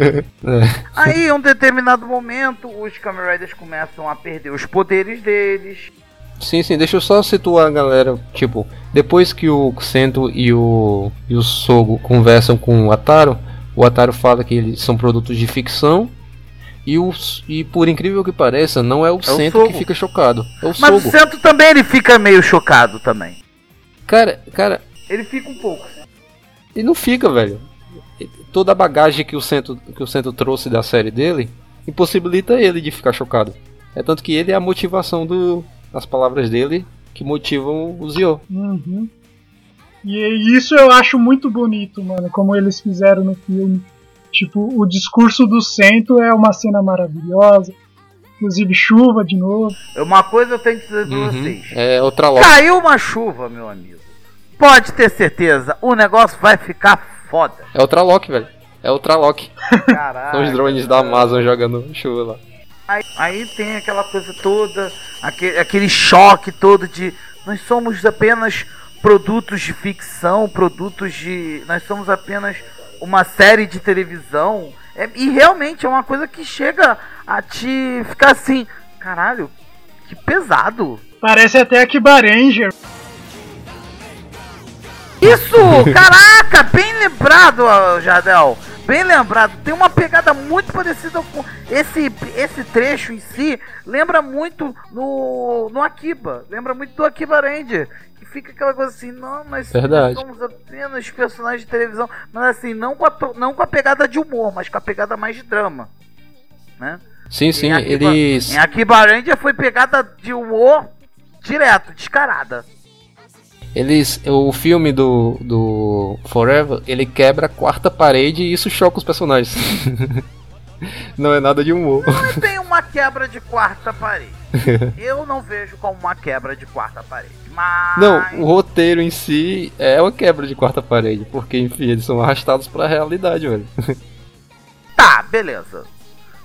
É. Aí, em um determinado momento, os Kamen Riders começam a perder os poderes deles. Sim, sim, deixa eu só situar a galera. Tipo, depois que o Sento e o, e o Sogo conversam com o Ataro, o Ataro fala que eles são produtos de ficção. E, o, e por incrível que pareça, não é o Sento que Sogo. fica chocado. É o Mas o Sogo. Sento também ele fica meio chocado também. Cara, cara, Ele fica um pouco. ele não fica, velho. Toda a bagagem que o Sento, que o Sento trouxe da série dele impossibilita ele de ficar chocado. É tanto que ele é a motivação do, das palavras dele que motivam o Zio. Uhum. E isso eu acho muito bonito, mano, como eles fizeram no filme. Tipo, o discurso do Sento é uma cena maravilhosa. Inclusive chuva de novo. Uma coisa eu tenho que dizer pra Uhum. vocês. É outra loja. Caiu uma chuva, meu amigo. Pode ter certeza, o negócio vai ficar foda. É outra Loki, velho. É outra Loki. Caralho. São os drones da Amazon jogando chuva lá. Aí, aí tem aquela coisa toda, aquele, aquele choque todo de nós somos apenas produtos de ficção, produtos de. Nós somos apenas uma série de televisão. É- e realmente é uma coisa que chega a te ficar assim, caralho, que pesado. Parece até a Kiba Ranger. Isso! Caraca, bem lembrado, Jardel. Bem lembrado. Tem uma pegada muito parecida com esse esse trecho em si. Lembra muito no no Akiba. Lembra muito do Akiba Ranger. Que fica aquela coisa assim, não, nós Verdade. somos apenas personagens de televisão, mas assim, não com a não com a pegada de humor, mas com a pegada mais de drama, né? Sim, sim, Em Akiba- eles. Em Akiba Ranger foi pegada de humor direto, descarada. Eles. O filme do. do Forever, ele quebra a quarta parede e isso choca os personagens. *laughs* Não é nada de humor. Mas tem uma quebra de quarta parede. *laughs* Eu não vejo como uma quebra de quarta parede. Mas. Não, o roteiro em si é uma quebra de quarta parede, porque enfim, eles são arrastados pra realidade, velho. *laughs* Tá, beleza.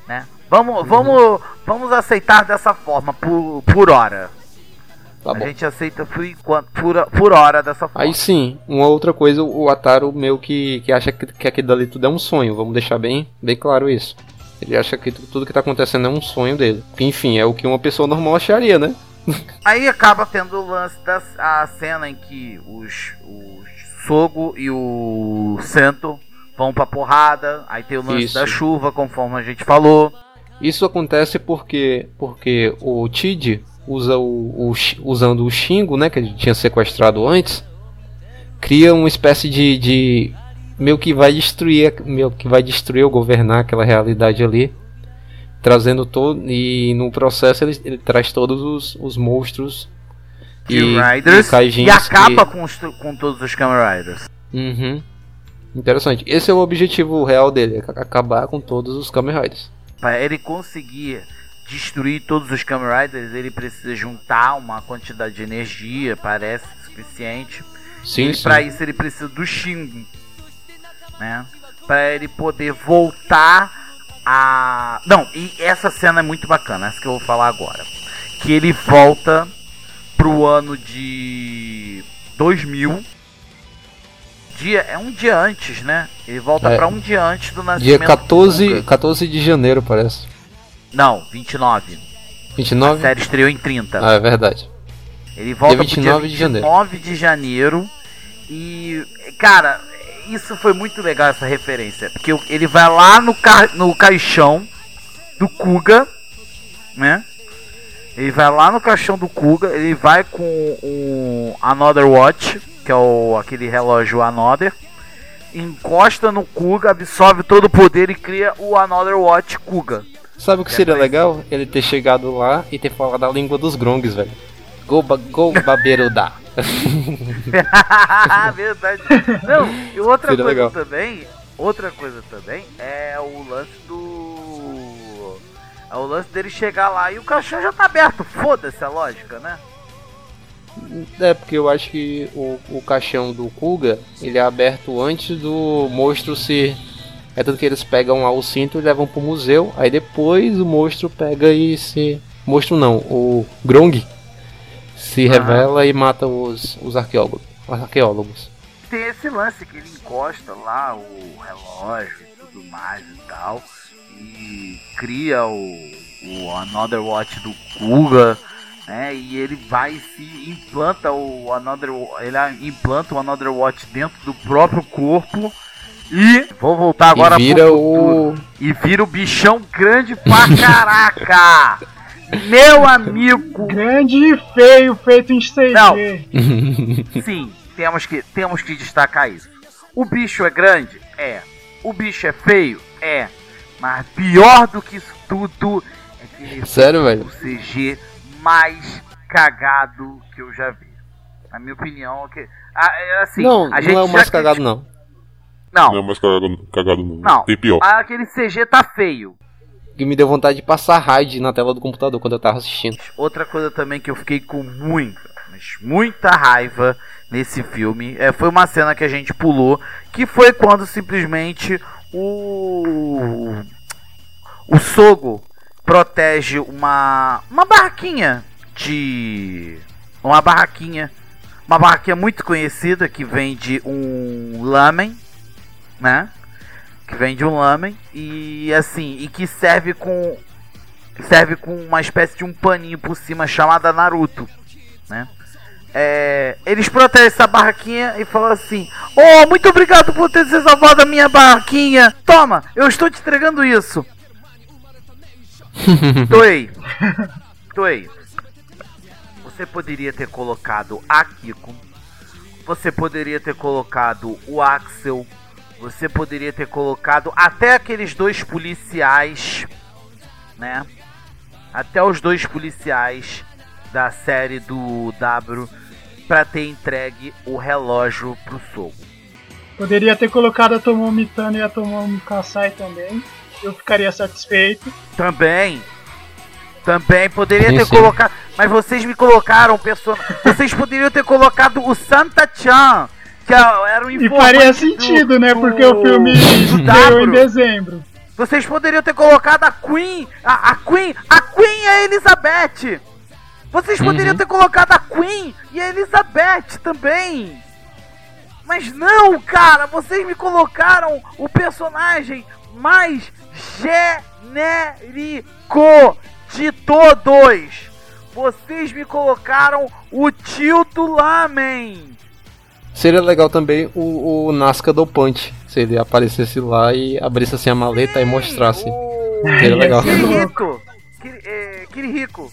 Né? Vamos, vamos, vamos aceitar dessa forma, por, por hora. Tá a gente aceita por, enquanto, por, por hora dessa forma. Aí sim, uma outra coisa, o Ataru meio que, que acha que, que aquilo dali tudo é um sonho. Vamos deixar bem, bem claro isso. Ele acha que tu- tudo que tá acontecendo é um sonho dele. Enfim, é o que uma pessoa normal acharia, né? *laughs* Aí acaba tendo o lance da a cena em que os, os Sogo e o Sento vão pra porrada. Aí tem o lance Isso. da chuva, conforme a gente falou. Isso acontece porque porque o Tid usa o, o usando o Shingo, né, que ele tinha sequestrado antes, cria uma espécie de, de meio que vai destruir, meio que vai destruir ou governar aquela realidade ali, trazendo todo e no processo ele, ele traz todos os, os monstros De Riders e, kaijins acaba que- com, os, com todos os Kamen Riders. Uhum. Interessante. Esse é o objetivo real dele, acabar com todos os Kamen Riders. Para ele conseguir destruir todos os Kamen Riders, ele precisa juntar uma quantidade de energia, parece suficiente. Sim, e para isso ele precisa do Shingo, né? Para ele poder voltar a Não, e essa cena é muito bacana, essa que eu vou falar agora. Que ele volta pro ano de 2000. Dia, é um dia antes, né? Ele volta É. pra um dia antes do Dia nascimento. do 14, Kuga. 14 de janeiro, parece. Não, 29. A 29? série estreou em 30. Ah, é verdade. Ele volta Dia pro 29 dia de janeiro. 29 de janeiro. E, cara, isso foi muito legal essa referência. Porque ele vai lá no, ca no caixão do Kuga, né? Ele vai lá no caixão do Kuga, ele vai com o Another Watch, que é o, aquele relógio Another, encosta no Kuga, absorve todo o poder e cria o Another Watch Kuga. Sabe o que seria legal? Ele ter chegado lá e ter falado a língua dos grongs, velho. Go, ba, go baberuda. *laughs* Verdade. Não, e outra Seria coisa legal. também, outra coisa também é o lance do é o lance dele chegar lá e o caixão já tá aberto. Foda-se a lógica, né? É, porque eu acho que o, o caixão do Kuga, ele é aberto antes do monstro se... É tudo que eles pegam lá o cinto e levam pro museu. Aí depois o monstro pega e se... Monstro não, o Grong se Aham. revela e mata os, os arqueólogos. Os arqueólogos. Tem esse lance que ele encosta lá o relógio e tudo mais e tal. E cria o, o Another Watch do Kuga. Né, e ele vai e se implanta o Another ele implanta o Another Watch dentro do próprio corpo e vou voltar agora e vira pro o... e vira o bichão grande pra caraca. *laughs* Meu amigo, Grande e feio, feito em 6D. Não. *laughs* Sim, temos que, temos que destacar isso. O bicho é grande? É. O bicho é feio? É. Mas pior do que isso tudo é que ele Sério, velho? o CG mais cagado que eu já vi. Na minha opinião, é que, ah, é assim, não, a gente não é o mais cagado não. Não, Não é mais cagado, cagado não. não. Tem pior. Aquele CG tá feio. Que me deu vontade de passar raid na tela do computador quando eu tava assistindo. Outra coisa também que eu fiquei com muita, mas muita raiva nesse filme é, foi uma cena que a gente pulou, que foi quando simplesmente o o Sogo protege uma uma barraquinha de uma barraquinha, uma barraquinha muito conhecida que vende um lamen, né? Que vende um lamen e assim, e que serve com serve com uma espécie de um paninho por cima chamada Naruto, né? É, eles protegem essa barraquinha e falam assim: Oh, muito obrigado por ter se salvado a minha barraquinha. Toma, eu estou te entregando isso. *laughs* Toei, Toei, você poderia ter colocado a Kiko, você poderia ter colocado o Axel, você poderia ter colocado até aqueles dois policiais, né? Até os dois policiais da série do W pra ter entregue o relógio pro Sogo. Poderia ter colocado a Tomomi Tano e a Tomomi Kasai também. Eu ficaria satisfeito. Também. Também poderia Sim, ter sim. colocado. Mas vocês me colocaram person... Vocês poderiam ter colocado o Santa Chan, que era um E faria do- sentido, né? do- Porque o filme do *laughs* estreou em dezembro. Vocês poderiam ter colocado a Queen, a, a Queen, a Queen e a Elizabeth. Vocês poderiam Uhum. ter colocado a Queen e a Elizabeth também. Mas não, cara, vocês me colocaram o personagem mais genérico de todos. Vocês me colocaram o tio do Lamen. Seria legal também o, o Nazca do Punch. Se ele aparecesse lá e abrisse assim a maleta e mostrasse. Seria legal. Kirihiko. *laughs* Kiri- é, Kirihiko.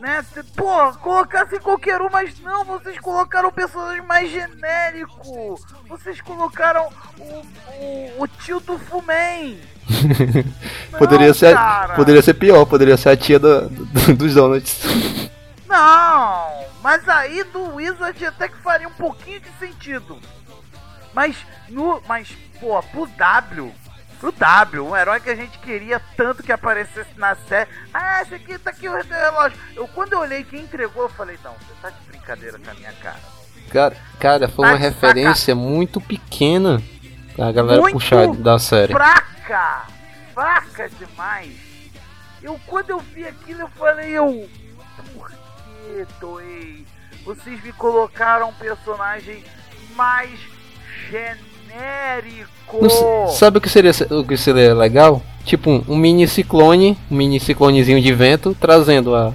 Né? Pô, colocasse qualquer um, mas não, vocês colocaram o personagem mais genérico. Vocês colocaram o, o, o tio do Fumen. *laughs* poderia, Não, ser, cara. poderia ser pior, poderia ser a tia do- dos donuts. *laughs* Não, mas aí do Wizard até que faria um pouquinho de sentido. Mas no, mas pô, pro W, pro W, um herói que a gente queria tanto que aparecesse na série. Ah, esse aqui tá aqui o relógio. Eu quando eu olhei quem entregou, eu falei, não, você tá de brincadeira com a minha cara. Cara, cara foi uma referência muito pequena pra galera Muito puxar da série. Fraca! Fraca demais! Eu quando eu vi aquilo eu falei, eu. Que, Toei? Vocês me colocaram um personagem mais genérico! Não sabe o que seria o que seria legal? Tipo um, um mini ciclone, um mini ciclonezinho de vento trazendo a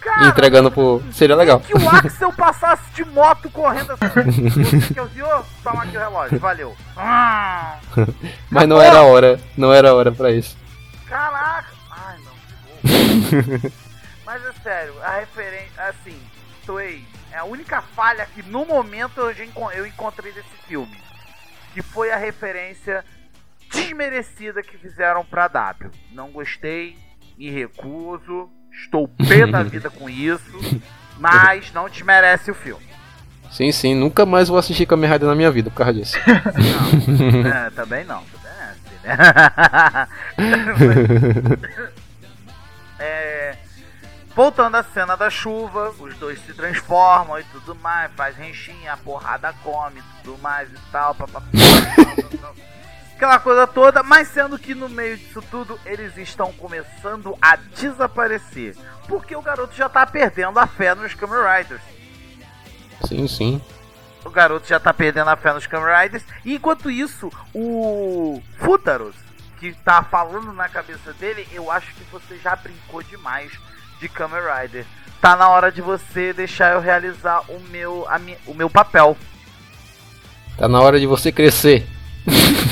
Cara, entregando pro seria legal. que o Axel *laughs* passasse de moto correndo assim. que eu vi, ô, toma aqui o relógio, valeu. Ah, Mas não era a hora, não era a hora pra isso. caraca! Ai, não. *laughs* Mas é sério, a referência, assim, Toei, é a única falha que no momento eu, encontrei desse filme. Que foi a referência desmerecida que fizeram pra W. Não gostei, me recuso, estou pé da *laughs* vida com isso, mas não desmerece o filme. Sim, sim, nunca mais vou assistir Kamen Rider na minha vida por causa disso. É, também não, também é assim, né? *laughs* *laughs* É, voltando à cena da chuva, os dois se transformam e tudo mais, faz renchinha, a porrada come, tudo mais e tal, papapá. Aquela coisa toda, mas sendo que no meio disso tudo eles estão começando a desaparecer. Porque o garoto já tá perdendo a fé nos Kamen Riders. sim, sim. O garoto já tá perdendo a fé nos Kamen Riders. E enquanto isso, o Futaros, que tá falando na cabeça dele, eu acho que você já brincou demais de Kamen Rider. Tá na hora de você deixar eu realizar o meu, o meu papel. Tá na hora de você crescer.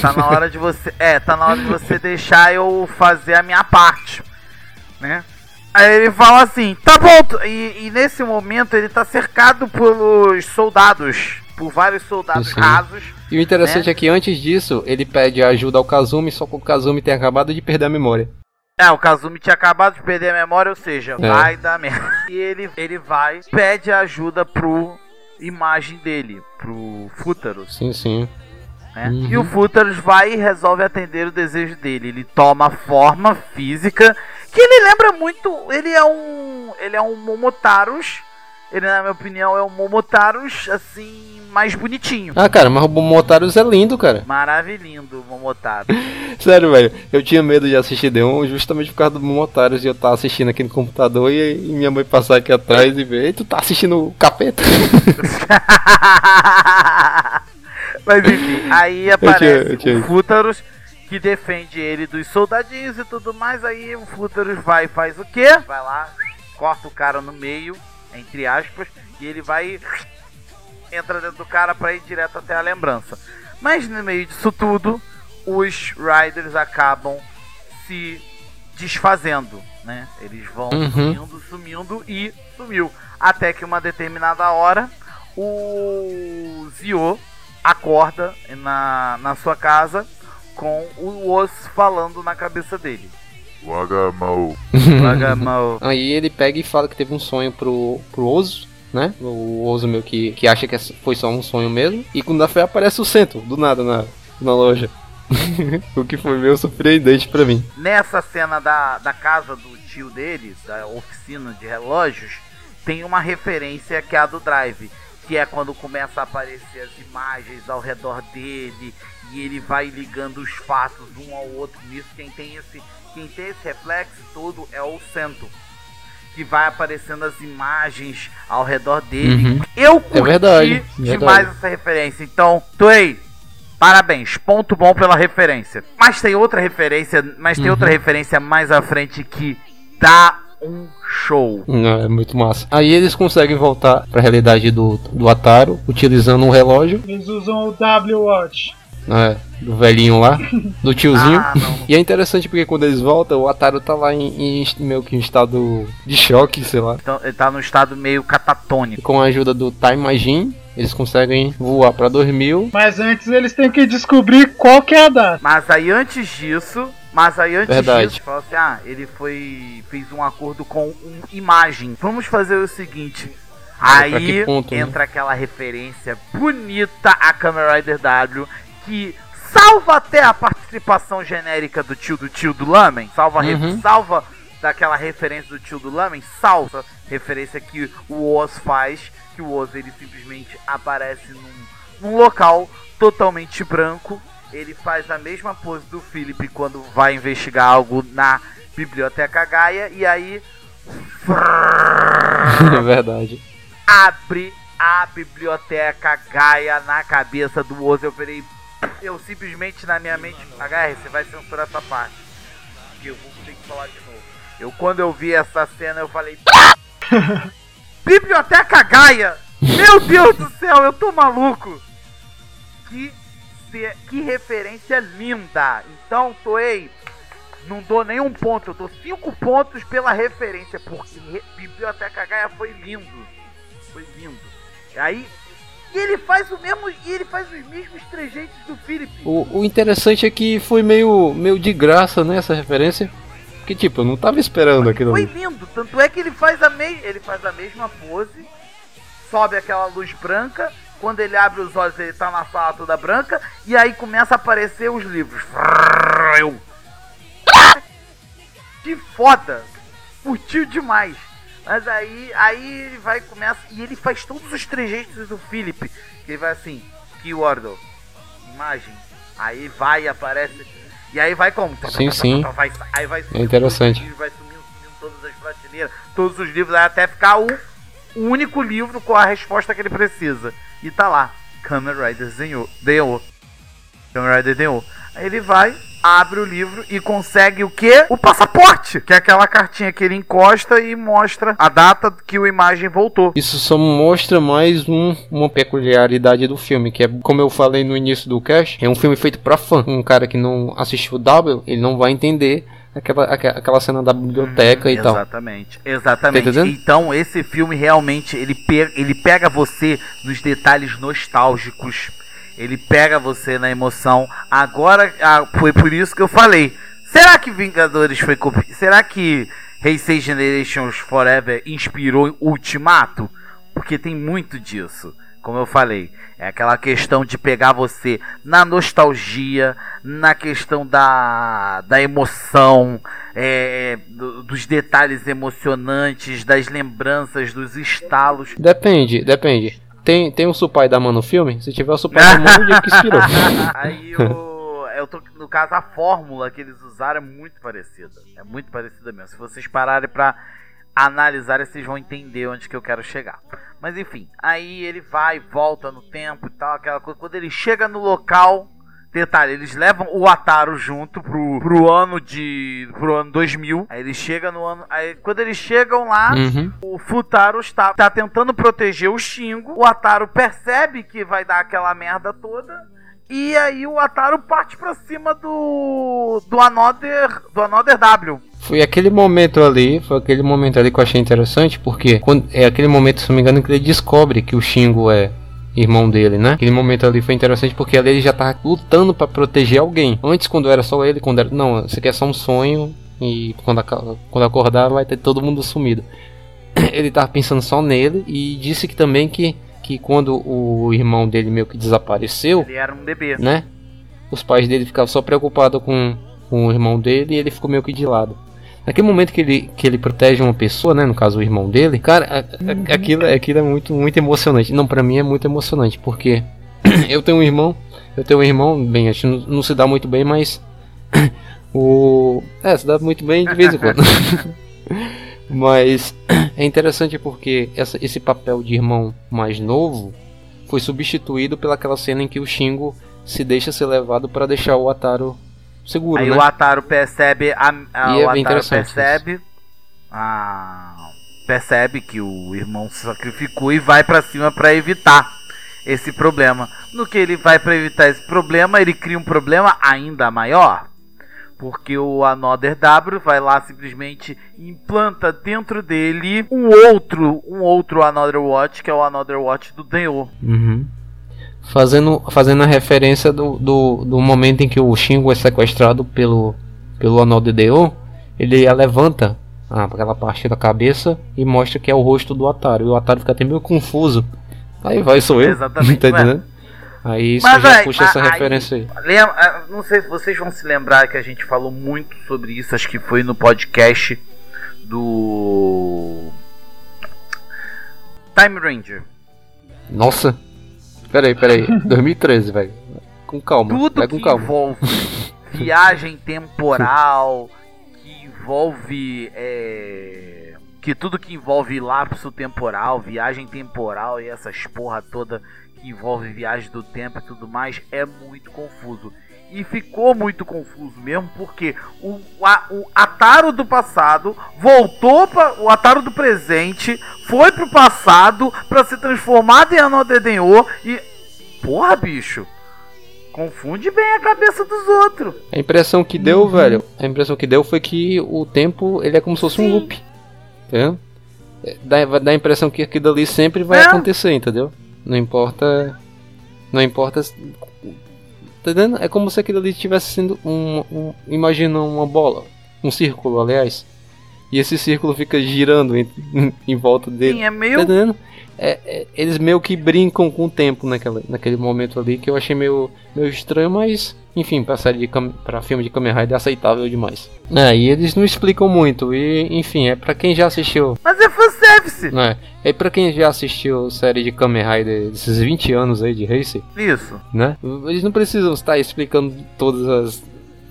Tá na hora de você. É, tá na hora de você deixar eu fazer a minha parte. Né? Aí ele fala assim, tá bom, e, e nesse momento ele tá cercado pelos soldados. Por vários soldados Sim. rasos. E o interessante né? é que antes disso, ele pede ajuda ao Kazumi, só que o Kazumi tem acabado de perder a memória. É, o Kazumi tinha acabado de perder a memória, ou seja, É. vai dar merda. E ele, ele vai, pede ajuda pro imagem dele, pro Fútaros, Sim, sim. né? Uhum. E o Fútaros vai e resolve atender o desejo dele. Ele toma forma física, que ele lembra muito, ele é um, ele é um Momotaros, ele na minha opinião é um Momotaros, assim, mais bonitinho. Ah, cara, mas o Momotaros é lindo, cara. Maravilhindo, Momotaros. *laughs* Sério, velho. Eu tinha medo de assistir D1 justamente por causa do Momotaros e eu tava assistindo aqui no computador e, e minha mãe passar aqui atrás e ver, "Ei, tu tá assistindo o capeta? *laughs* Mas enfim, aí tinha- aparece eu tinha o. Fútaros que defende ele dos soldadinhos e tudo mais. Aí o Fútaros vai e faz o quê? Vai lá, corta o cara no meio, entre aspas, e ele vai entra dentro do cara pra ir direto até a lembrança. Mas no meio disso tudo, os Riders acabam se desfazendo, né? Eles vão Uhum. sumindo, sumindo e sumiu. Até que uma determinada hora, o Zio acorda na, na sua casa com o Oz falando na cabeça dele. Wagamou. Wagamou. *laughs* Aí ele pega e fala que teve um sonho pro, pro Ozo, né? O Ozo meu que, que acha que foi só um sonho mesmo. E quando a fé aparece o centro, do nada, na, na loja. *laughs* o que foi meio surpreendente pra mim. Nessa cena da, da casa do tio deles, da oficina de relógios, tem uma referência que é a do Drive. que é quando começa a aparecer as imagens ao redor dele e ele vai ligando os fatos um ao outro nisso. Quem tem esse, quem tem esse reflexo todo é o Sento. Que vai aparecendo as imagens ao redor dele. Uhum. Eu curti É verdade, demais verdade. essa referência. Então, Toei, parabéns. Ponto bom pela referência. Mas tem outra referência, mas tem Uhum. outra referência mais à frente que dá um show. Não, é muito massa. Aí eles conseguem voltar pra realidade do, do Ataro, utilizando um relógio, Eles usam o W-Watch. Né, do velhinho lá, do tiozinho. Ah. E é interessante porque quando eles voltam, o Ataro tá lá em, em meio que em estado de choque, sei lá. Então, ele tá num estado meio catatônico. E com a ajuda do Time Machine, eles conseguem voar pra 2000. Mas antes eles têm que descobrir qual que é a data. Mas aí antes disso, mas aí antes Verdade. disso, falou assim: "Ah, ele foi fez um acordo com um imagem. Vamos fazer o seguinte, Aí ponto, né? entra aquela referência bonita a Kamen Rider W que salva até a participação genérica do tio do tio do Lamen, salva, re- Uhum. salva daquela referência do tio do Lamen, salva referência que o Oz faz, que o Oz ele simplesmente aparece num, num local totalmente branco. Ele faz a mesma pose do Philip quando vai investigar algo na Biblioteca Gaia e aí *laughs* é verdade. abre a biblioteca Gaia na cabeça do Oz. Eu falei, eu simplesmente na minha mente, HR, você vai censurar essa parte. Que eu vou ter que falar de novo. Eu quando eu vi essa cena, eu falei, *laughs* biblioteca Gaia! Meu Deus do céu, eu tô maluco! Que, que referência linda! Então, Toei, não dou nenhum ponto, eu dou cinco pontos pela referência, porque Biblioteca Gaia foi lindo. Foi lindo. Aí. E ele faz o mesmo. E ele faz os mesmos trejeitos do Philip. O, o interessante é que foi meio, meio de graça, né, essa referência. Porque, tipo, eu não tava esperando aquilo Foi lindo, tanto é que ele faz a, me... ele faz a mesma pose, sobe aquela luz branca, quando ele abre os olhos ele tá na sala toda branca, e aí começa a aparecer os livros. Eu. Que foda! Curtiu demais. Mas aí, aí ele vai começa e ele faz todos os trejeitos do Philip. Que ele vai assim, keyword, imagem. Aí vai aparece. E aí vai como? Sim, sim. Vai, aí vai É interessante. livros, vai sumindo, sumindo todas as prateleiras, todos os livros, até ficar o, o único livro com a resposta que ele precisa. E tá lá, Kamen Rider Zenyo, Deo. Kamen Rider Deo. Aí ele vai, abre o livro e consegue o quê? O passaporte! Que é aquela cartinha que ele encosta e mostra a data que o imagem voltou. Isso só mostra mais um- uma peculiaridade do filme, que é, como eu falei no início do cast, é um filme feito pra fã. Um cara que não assistiu o W, ele não vai entender aquela, aque- aquela cena da biblioteca e tal. Exatamente, exatamente. Tá então esse filme realmente ele, pe ele pega você nos detalhes nostálgicos. Ele pega você na emoção. Agora ah, foi por isso que eu falei. Será que Vingadores foi copi... Será que Heisei Generations Forever inspirou Ultimato? Porque tem muito disso. Como eu falei, é aquela questão de pegar você na nostalgia, na questão da, da emoção, é, do- dos detalhes emocionantes, das lembranças, dos estalos. Depende, depende. Tem, tem o Supai da mão no filme? Se tiver o Supai da mão, eu digo que inspirou. *laughs* Aí o, eu tô, no caso a fórmula que eles usaram é muito parecida. É muito parecida mesmo. Se vocês pararem pra analisar, vocês vão entender onde que eu quero chegar. Mas enfim, aí ele vai, volta no tempo e tal, aquela coisa. Quando ele chega no local, detalhe, eles levam o Ataro junto pro, pro ano de pro ano 2000. Aí ele chega no ano, aí quando eles chegam lá, Uhum. o Futaro está, tá tentando proteger o Shingo. O Ataro percebe que vai dar aquela merda toda. E aí o Ataro parte pra cima do. do Another. do Another W. Foi aquele momento ali, foi aquele momento ali que eu achei interessante, porque quando, é aquele momento, se não me engano, que ele descobre que o Shingo é irmão dele, né? Aquele momento ali foi interessante porque ali ele já tava lutando pra proteger alguém. Antes, quando era só ele, quando era. Não, isso aqui é só um sonho e quando, quando acordar vai ter todo mundo sumido. *clears throat* Ele tava pensando só nele e disse que também que, que quando o irmão dele meio que desapareceu, Ele era um bebê. né? Os pais dele ficavam só preocupados com, com o irmão dele e ele ficou meio que de lado. Naquele momento que ele, que ele protege uma pessoa, né? No caso, o irmão dele, cara, a- a- aquilo, aquilo é muito, muito emocionante. Não, pra mim é muito emocionante, porque *clears throat* eu tenho um irmão, eu tenho um irmão, bem, a gente não, não se dá muito bem, mas *clears throat* o. É, se dá muito bem de vez em quando. *laughs* mas *clears throat* é interessante porque essa, esse papel de irmão mais novo foi substituído pelaquela cena em que o Shingo se deixa ser levado pra deixar o Ataro seguro, Aí né? o Ataro percebe. A, a- E é o Ataro interessante percebe. a- percebe que o irmão se sacrificou e vai pra cima pra evitar esse problema. No que ele vai pra evitar esse problema, ele cria um problema ainda maior. Porque o Another W vai lá simplesmente implanta dentro dele um outro, um outro Another Watch, que é o Another Watch do Denho. Uhum. Fazendo, fazendo a referência do, do, do momento em que o Shingo é sequestrado pelo, pelo Anel de Deo, ele levanta aquela parte da cabeça e mostra que é o rosto do Ataro. E o Ataro fica até meio confuso. Aí vai, sou eu. Exatamente, tá entendendo? Aí isso Mas, já véi, puxa essa aí- referência aí. Lembra, ah, não sei se vocês vão se lembrar que a gente falou muito sobre isso, acho que foi no podcast do Time Ranger. Nossa! Peraí, peraí. *laughs* 2013, velho. Com calma. Tudo vai que com calma. envolve *laughs* viagem temporal, que envolve é, que tudo que envolve lapso temporal, viagem temporal e essas porra toda que envolve viagem do tempo e tudo mais é muito confuso. E ficou muito confuso mesmo porque o, a- o Ataro do passado voltou para o Ataro do presente, foi pro passado para ser transformado em Another Denyo e porra, bicho. Confunde bem a cabeça dos outros. A impressão que Uhum. deu, velho, a impressão que deu foi que o tempo ele é como se fosse um loop. Entendeu? É, Dá, vai dar a impressão que aquilo ali sempre vai É. acontecer, entendeu? Não importa. Não importa. Tá entendendo? É como se aquilo ali estivesse sendo um, um. Imagina uma bola. Um círculo, aliás. E esse círculo fica girando em, em volta dele. Sim, é meio- Tá entendendo? É- é- eles meio que brincam com o tempo naquela, naquele momento ali que eu achei meio, meio estranho, mas enfim, pra, série de, pra filme de Kamen Rider é aceitável demais. É, e eles não explicam muito, e enfim, é pra quem já assistiu. Mas é fanservice. Né? É pra quem já assistiu série de Kamen Rider desses 20 anos aí de Race, Isso. né? Eles não precisam estar explicando todas as,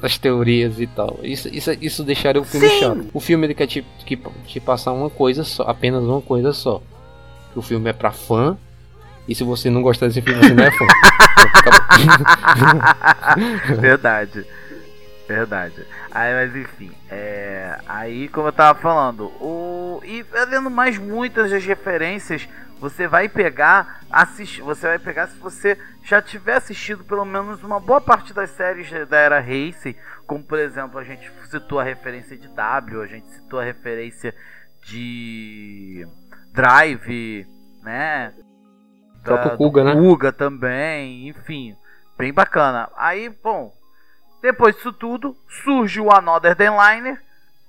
as teorias e tal. Isso, isso, isso deixaria o filme Sim. chato. O filme ele quer te, que- te passar uma coisa só, apenas uma coisa só. Que o filme é pra fã. E se você não gostar desse filme, você não é fã. *laughs* Verdade. Verdade. Aí, mas enfim, é, aí como eu tava falando, o e lendo mais muitas das referências, você vai pegar, assistir, você vai pegar se você já tiver assistido pelo menos uma boa parte das séries da era Racing, como por exemplo, a gente citou a referência de W, a gente citou a referência de Drive, né? Próprio Kuga, né? Kuga também, enfim, bem bacana. Aí, bom, depois disso tudo, surge o Another Denliner,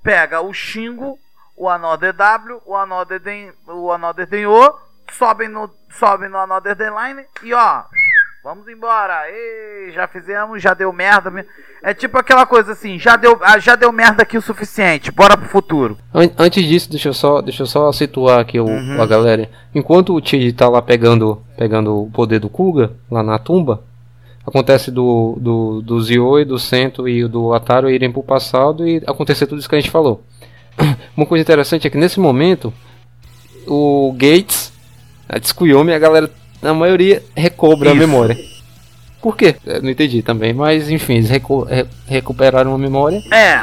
pega o Shingo, o Another W, o Another Den, o Another Denyo, sobem no, sobem no Another Denliner e ó, vamos embora. Ei, já fizemos, já deu merda. É tipo aquela coisa assim, já deu, ah, já deu merda aqui o suficiente, bora pro futuro. An- Antes disso, deixa eu só, deixa eu só situar aqui o, Uhum. a galera. Enquanto o Chid tá lá pegando, pegando o poder do Kuga, lá na tumba, acontece do, do, do Zio e do Sento e do Ataro irem pro passado e acontecer tudo isso que a gente falou. *coughs* Uma coisa interessante é que nesse momento, o Gates, a Tsukuyomi, a galera, a maioria recobra Isso. a memória. Por quê? Eu não entendi também, mas enfim, eles recu- re- recuperaram a memória É,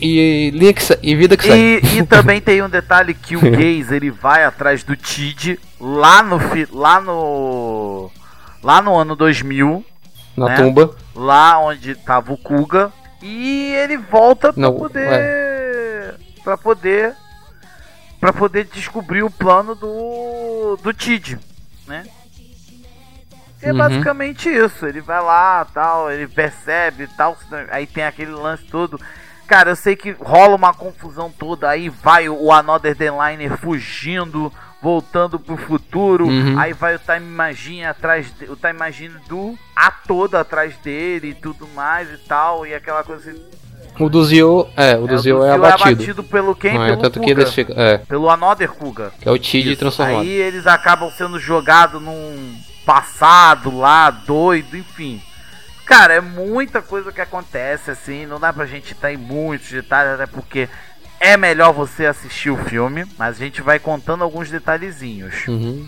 e, sa- e vida que segue. E, e também tem um detalhe que o *laughs* Gaze ele vai atrás do Tid lá no fi- lá no lá no ano 2000, Na né? tumba. lá onde tava o Kuga e ele volta pra Não, poder pra poder para poder descobrir o plano do do Tid, né? É Uhum. basicamente isso. Ele vai lá, tal, ele percebe e tal. Aí tem aquele lance todo. Cara, eu sei que rola uma confusão toda. Aí vai o Another Denliner fugindo, voltando pro futuro. Uhum. Aí vai o Time Machine atrás, de- o Time Machine do A todo atrás dele e tudo mais e tal. E aquela coisa assim. O do Zio, é, o do É, Zio do é Zio abatido. pelo quem? Não é pelo tanto que Kuga. eles ficam. É, Pelo Another Kuga. que é o Tid transformado. Aí eles acabam sendo jogados num passado lá, doido, enfim. Cara, é muita coisa que acontece, assim, não dá pra gente estar em muitos detalhes, até porque é melhor você assistir o filme, mas a gente vai contando alguns detalhezinhos, Uhum.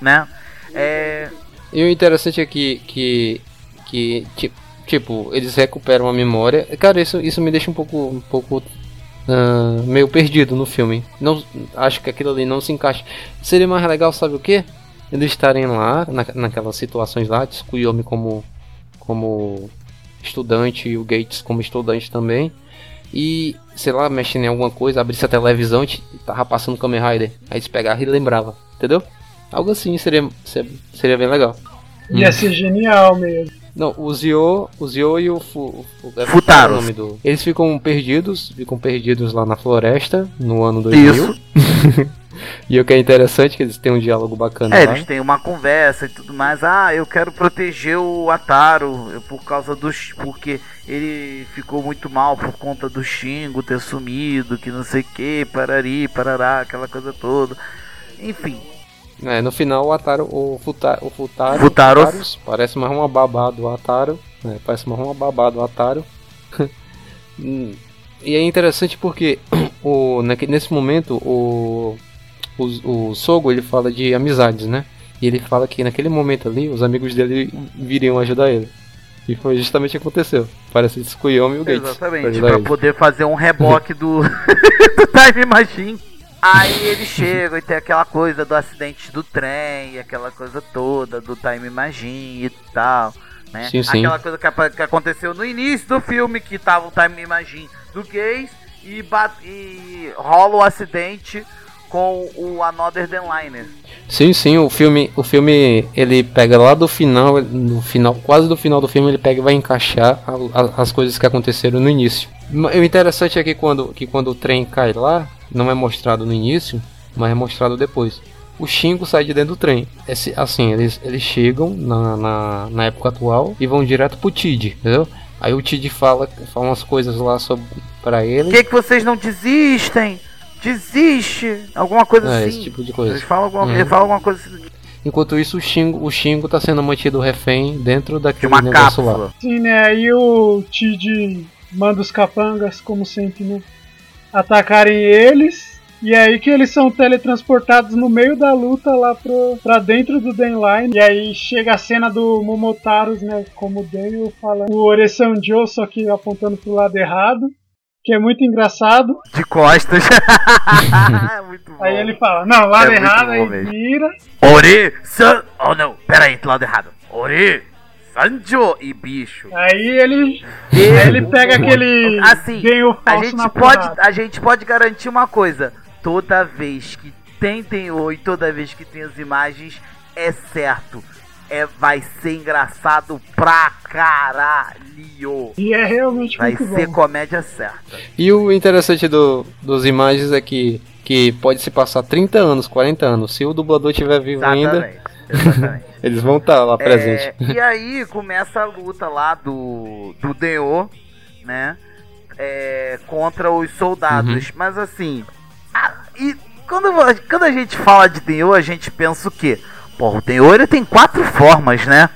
né? É. E o interessante é que, que, que ti- tipo, eles recuperam a memória. Cara, isso, isso me deixa um pouco, um pouco ah, meio perdido no filme. Não, acho que aquilo ali não se encaixa. Seria mais legal, sabe o que? Eles estarem lá, na, naquelas situações lá, Tsukuyomi como, como estudante e o Gates como estudante também. E, sei lá, mexendo em alguma coisa, abrisse a televisão e tava passando Kamen Rider. Aí eles pegavam e lembrava, entendeu? Algo assim seria, seria, seria bem legal. Ia ser genial mesmo. Não, o Zio, o Zio e o, Fu, o é Futaro. o nome do. Eles ficam perdidos, ficam perdidos lá na floresta no ano 2000. Isso. *laughs* e o que é interessante é que eles têm um diálogo bacana É, lá. eles têm uma conversa e tudo mais. Ah, eu quero proteger o Ataro por causa dos. Porque ele ficou muito mal por conta do Xingo ter sumido, que não sei o que, parari, parará, aquela coisa toda. Enfim, É, no final o Ataro, o Futa, o Futaro, Futaros. Futaros, parece mais uma babá do Ataro, né, parece mais uma babá do Ataro. *laughs* Hum, e é interessante porque *clears throat* o, nesse momento o, o, o Sogo ele fala de amizades, né? E ele fala que naquele momento ali os amigos dele viriam ajudar ele. E foi justamente o que aconteceu. Parece Tsukuyomi e o Gates. pra exatamente, pra ele. poder fazer um reboque do, *laughs* do Time Machine. Aí eles chegam e tem aquela coisa do acidente do trem, aquela coisa toda do Time Machine e tal. Né? Sim, sim. Aquela coisa que, que aconteceu no início do filme, que tava o Time Machine do Gays e, e rola o acidente com o Another Than Liner. Sim, sim, o filme, o filme ele pega lá do final, no final, quase do final do filme ele pega e vai encaixar a- a- as coisas que aconteceram no início. O interessante é que quando, que quando o trem cai lá, não é mostrado no início, mas é mostrado depois. O Shingo sai de dentro do trem. Esse, assim, eles, eles chegam na, na, na época atual e vão direto pro Tid, entendeu? Aí o Tid fala, fala umas coisas lá sobre, pra Por ele. que, que vocês não desistem? Desiste! Alguma coisa É, assim. esse tipo de coisa. Eles falam alguma, Uhum. ele fala alguma coisa assim. Enquanto isso, o Shingo, o Shingo tá sendo mantido refém dentro De daquele uma negócio lá. cápsula. Sim, né? Aí o Tid manda os capangas, como sempre, né? Atacarem eles. E é aí que eles são teletransportados no meio da luta lá pro, pra dentro do Denline. E aí chega a cena do Momotaros, né? Como o Daniel fala. O Joe, só que apontando pro lado errado. Que é muito engraçado. De costas. *laughs* *laughs* Muito bom. Aí ele fala, não, lado É errado, aí mesmo. vira. Ori, San. Oh não, pera aí, do lado errado. Ori, Sanjo e bicho. Aí ele. Aí ele pega aquele. Assim, a gente, na pode, porrada. a gente pode garantir uma coisa: toda vez que tem Tenho e toda vez que tem as imagens, é certo. É, vai ser engraçado pra caralho. E é realmente Vai muito ser bom. comédia certa. E o interessante do, dos imagens é que, que pode se passar 30 anos, 40 anos. Se o dublador estiver vivo ainda, Exatamente. *laughs* Eles vão estar lá presente. É, e aí começa a luta lá do, do Deo, né? É, contra os soldados. Mas assim. a- e quando, quando a gente fala de Deo, a gente pensa o quê? Pô, o Deo ele tem quatro formas, né?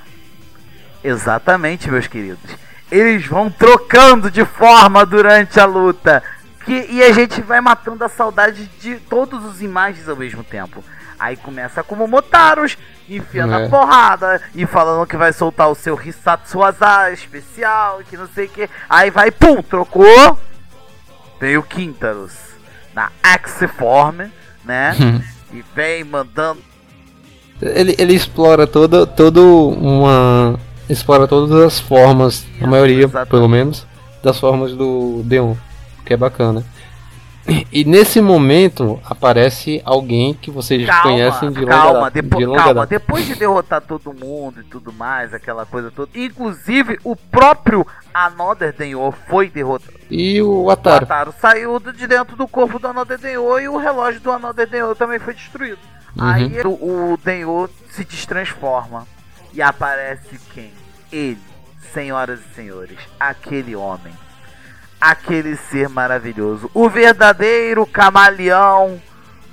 Exatamente, meus queridos. Eles vão trocando de forma durante a luta. Que, e a gente vai matando a saudade de todos os imagens ao mesmo tempo. Aí começa com o Momotaros, enfiando É. a porrada e falando que vai soltar o seu Hisatsu Azar especial, que não sei o que. Aí vai, pum, trocou. Veio o Quintaros na Axiform, né? *laughs* e vem mandando. Ele, ele explora toda, todo uma. Explora todas as formas, a maioria, Exatamente. pelo menos, das formas do Deon, que é bacana. E nesse momento aparece alguém que vocês Calma, conhecem de longa calma, depo- de longa calma. data. Depois de derrotar todo mundo e tudo mais, aquela coisa toda. Inclusive, o próprio Another Denyo foi derrotado. E o O Ataro. Ataro saiu de dentro do corpo do Another Denyo e o relógio do Another Denyo também foi destruído. Uhum. Aí o, o Denyo se destransforma e aparece quem? Ele, senhoras e senhores, aquele homem. Aquele ser maravilhoso, o verdadeiro camaleão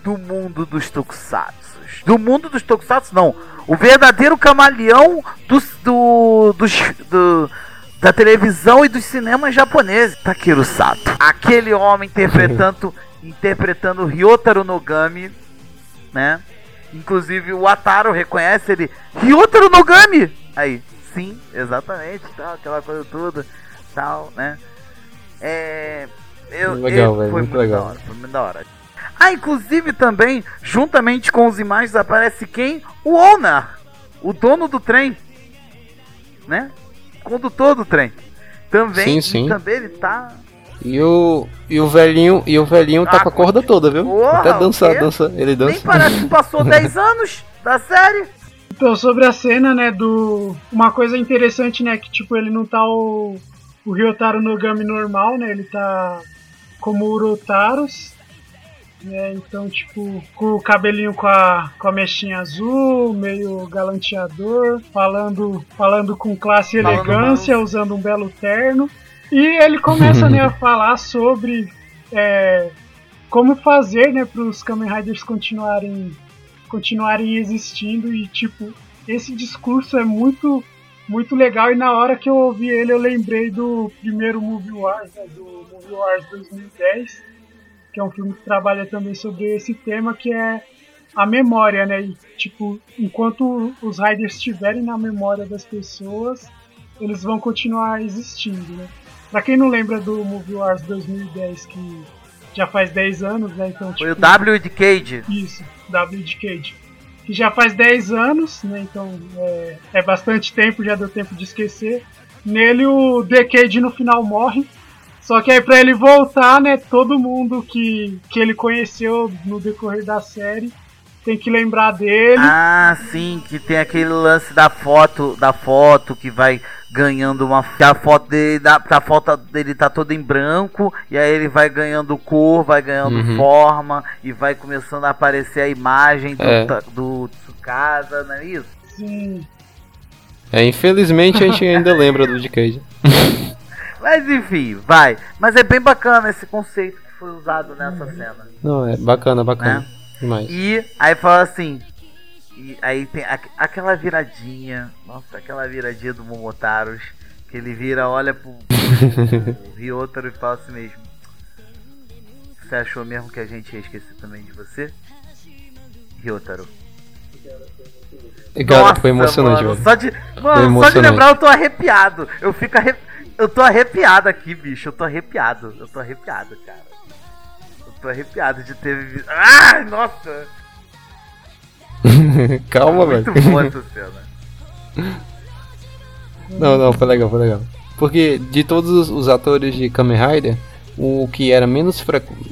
do mundo dos tokusatsu. Do mundo dos tokusatsu, não. O verdadeiro camaleão dos, do, dos, do, da televisão e dos cinemas japoneses, Takeru Sato. Aquele homem interpretando, *laughs* interpretando Ryotaro Nogami, né? Inclusive o Ataro reconhece ele, Ryotaro Nogami! Aí, sim, exatamente, tal, aquela coisa toda, tal, né? É. Eu, Legal, eu- velho, foi muito muito legal. hora, foi muito da hora. Ah, inclusive também, juntamente com os imagens, aparece quem? O owner, o dono do trem, né? Condutor do trem. Também, Sim, sim. também ele tá. E o, e o velhinho, e o velhinho tá Ah, com a corda toda, viu? Porra, Até o dançar, quê? dança, ele Nem dança. parece que passou *laughs* 10 anos da série. Então, sobre a cena, né, do... Uma coisa interessante, né, que, tipo, ele não tá o, o Ryotaro Nogami normal, né, ele tá como o Urotaros, né, então, tipo, com o cabelinho com a, com a mechinha azul, meio galanteador, falando, falando com classe e elegância, usando um belo terno. E ele começa, né, a *laughs* falar sobre é, como fazer, né, para os Kamen Riders continuarem continuarem existindo. E tipo esse discurso é muito muito legal e na hora que eu ouvi ele eu lembrei do primeiro Movie Wars, né, do Movie Wars 2010, que é um filme que trabalha também sobre esse tema que é a memória, né? E, tipo, enquanto os Riders estiverem na memória das pessoas, eles vão continuar existindo, né? Pra quem não lembra do Movie Wars 2010, que já faz 10 anos, né? Então, Foi o tipo, W de Cage. isso, W de Cage. Que já faz 10 anos, né? Então é, é bastante tempo, já deu tempo de esquecer. Nele o Decade no final morre. Só que aí pra ele voltar, né, todo mundo que, que ele conheceu no decorrer da série tem que lembrar dele. Ah, sim, que tem aquele lance da foto, da foto que vai ganhando uma que a foto dele, da, a foto dele tá toda em branco e aí ele vai ganhando cor, vai ganhando Uhum. forma e vai começando a aparecer a imagem do, É. do Tsukasa, não é isso? Sim. É, infelizmente a gente ainda lembra do Decade. *laughs* Mas enfim, vai. Mas é bem bacana esse conceito que foi usado nessa cena. Não, é bacana, bacana. Demais. E aí fala assim. E aí tem aqu- aquela viradinha. Nossa, aquela viradinha do Momotaros. Que ele vira, olha pro, pro Ryotaro e fala assim mesmo. Você achou mesmo que a gente ia esquecer também de você? Ryotaro. Cara, Nossa, foi emocionante, mano. Só de, mano, só de emocionante. lembrar eu tô arrepiado. Eu fico arre... Eu tô arrepiado aqui, bicho. Eu tô arrepiado. Eu tô arrepiado, cara. Tô arrepiado de ter vivido. Ai, nossa! *laughs* Calma, velho. Muito boa essa cena. Não, não, foi legal, foi legal. Porque de todos os, atores de Kamen Rider, o que era menos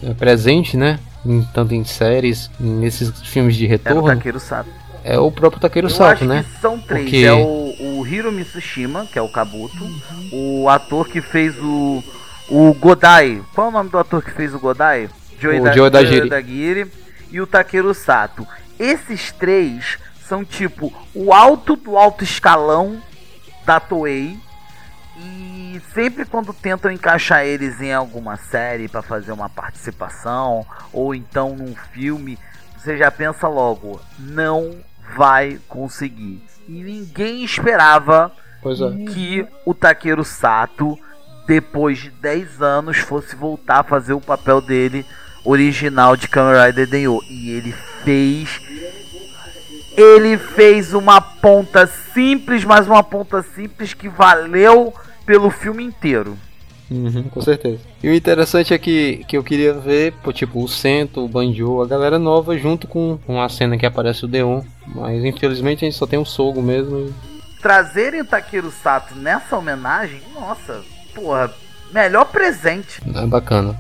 eh, presente, né? Em, tanto em séries, nesses filmes de o retorno, Takeru Sato. é o próprio Takeru Eu Sato, né? são três. Porque- É o, o Hiro Mitsushima, que é o Kabuto. O ator que fez o. O Godai. Qual é o nome do ator que fez o Godai? Joe O Da- Joe Dagiri. E o Takeru Sato. Esses três são tipo o alto do alto escalão da Toei. E sempre quando tentam encaixar eles em alguma série pra fazer uma participação ou então num filme, você já pensa logo, não vai conseguir. E ninguém esperava é. que o Takeru Sato, depois de 10 anos, fosse voltar a fazer o papel dele original de Kamen Rider Denyo. E ele fez. Ele fez uma ponta simples, mas uma ponta simples que valeu pelo filme inteiro. Uhum, com certeza. E o interessante é que, que eu queria ver, pô, tipo, o Sento, o Banjo, a galera nova junto com, com a cena que aparece o Deon. Mas infelizmente a gente só tem o Sogo mesmo. e- Trazerem o Takeru Sato nessa homenagem, nossa, porra, melhor presente. É bacana.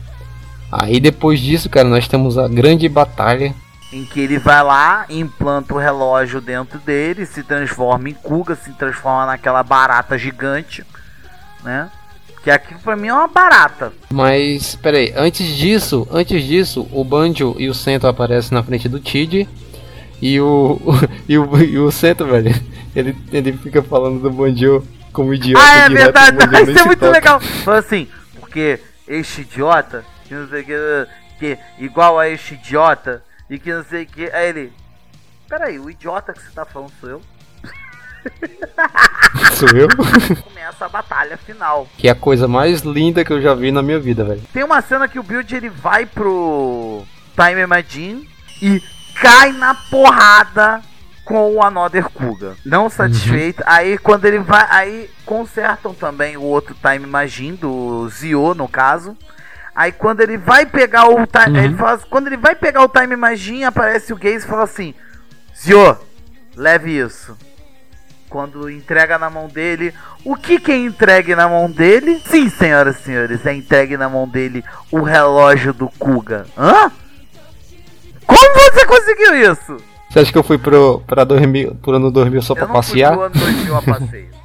Aí depois disso, cara, nós temos a grande batalha. Em que ele vai lá, implanta o relógio dentro dele, se transforma em Kuga, se transforma naquela barata gigante, né? Que aquilo pra mim é uma barata. Mas, peraí, antes disso, antes disso, o Banjo e o Sento aparecem na frente do Tid. E o, *laughs* e o, e o Sento, velho, ele, ele fica falando do Banjo como idiota Ah, é verdade, *laughs* isso é muito toca. legal. Foi assim, porque este idiota, que não sei o que, que igual a este idiota, e que não sei o que. Aí ele, peraí, o idiota que você tá falando sou eu? *laughs* Sou eu? *laughs* Começa a batalha final. Que é a coisa mais linda que eu já vi na minha vida, velho. Tem uma cena que o Build ele vai pro Time Machine e cai na porrada com o Another Kuga. Não satisfeito. Aí quando ele vai. Aí consertam também o outro Time Machine, do Zio, no caso. Aí quando ele vai pegar o time. Ele fala, quando ele vai pegar o Time Machine, aparece o Gaze e fala assim: Zio, leve isso. Quando entrega na mão dele, o que que é entregue na mão dele? Sim, senhoras e senhores, é entregue na mão dele o relógio do Kuga. Hã? Como você conseguiu isso? Você acha que eu fui pro, pra dormir, pro ano 2000 só pra Eu não passear? fui pro ano 2000 a passeio. *laughs*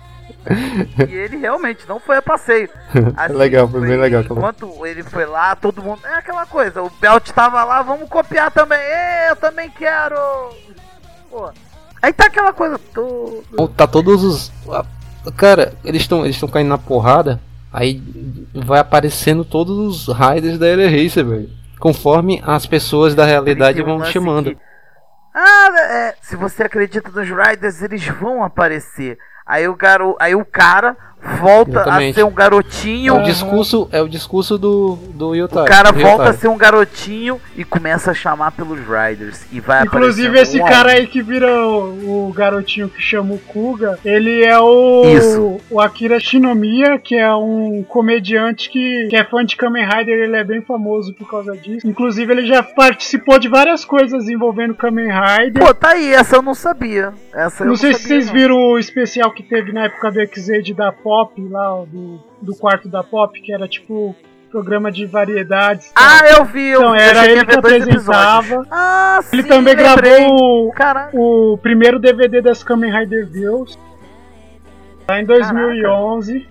e ele realmente não foi a passeio. Assim, *laughs* legal, foi bem legal. aquela- Enquanto ele foi lá, todo mundo. É aquela coisa, o Belt tava lá, vamos copiar também. Ê, eu também quero! Pô. Aí tá aquela coisa toda. Tá todos os. Cara, eles estão eles estão caindo na porrada. Aí vai aparecendo todos os raiders da Air Racer, velho. Conforme as pessoas da realidade vão chamando. que- Ah, é, se você acredita nos Riders, eles vão aparecer. Aí o, garo... Aí o cara volta a Exatamente. ser um garotinho. O discurso é o discurso do do Yotaro. O cara volta a ser um garotinho e começa a chamar pelos Riders. E vai Inclusive esse um a cara aí que vira o, o garotinho que chama o Kuga, ele é o, Isso. o Akira Shinomiya, que é um comediante que, que é fã de Kamen Rider, ele é bem famoso por causa disso. Inclusive ele já participou de várias coisas envolvendo Kamen Rider. Pô, tá aí, essa eu não sabia. Essa eu não sei se sabia, vocês não. viram o especial que teve na época do XZ da Pop, lá, do, do quarto da Pop, que era tipo programa de variedades. Ah, eu vi, Então, eu era ele que apresentava. episódios. Ah, Ele sim, também lembrei. gravou o, o primeiro DVD das Kamen Rider Views. Lá em 2011.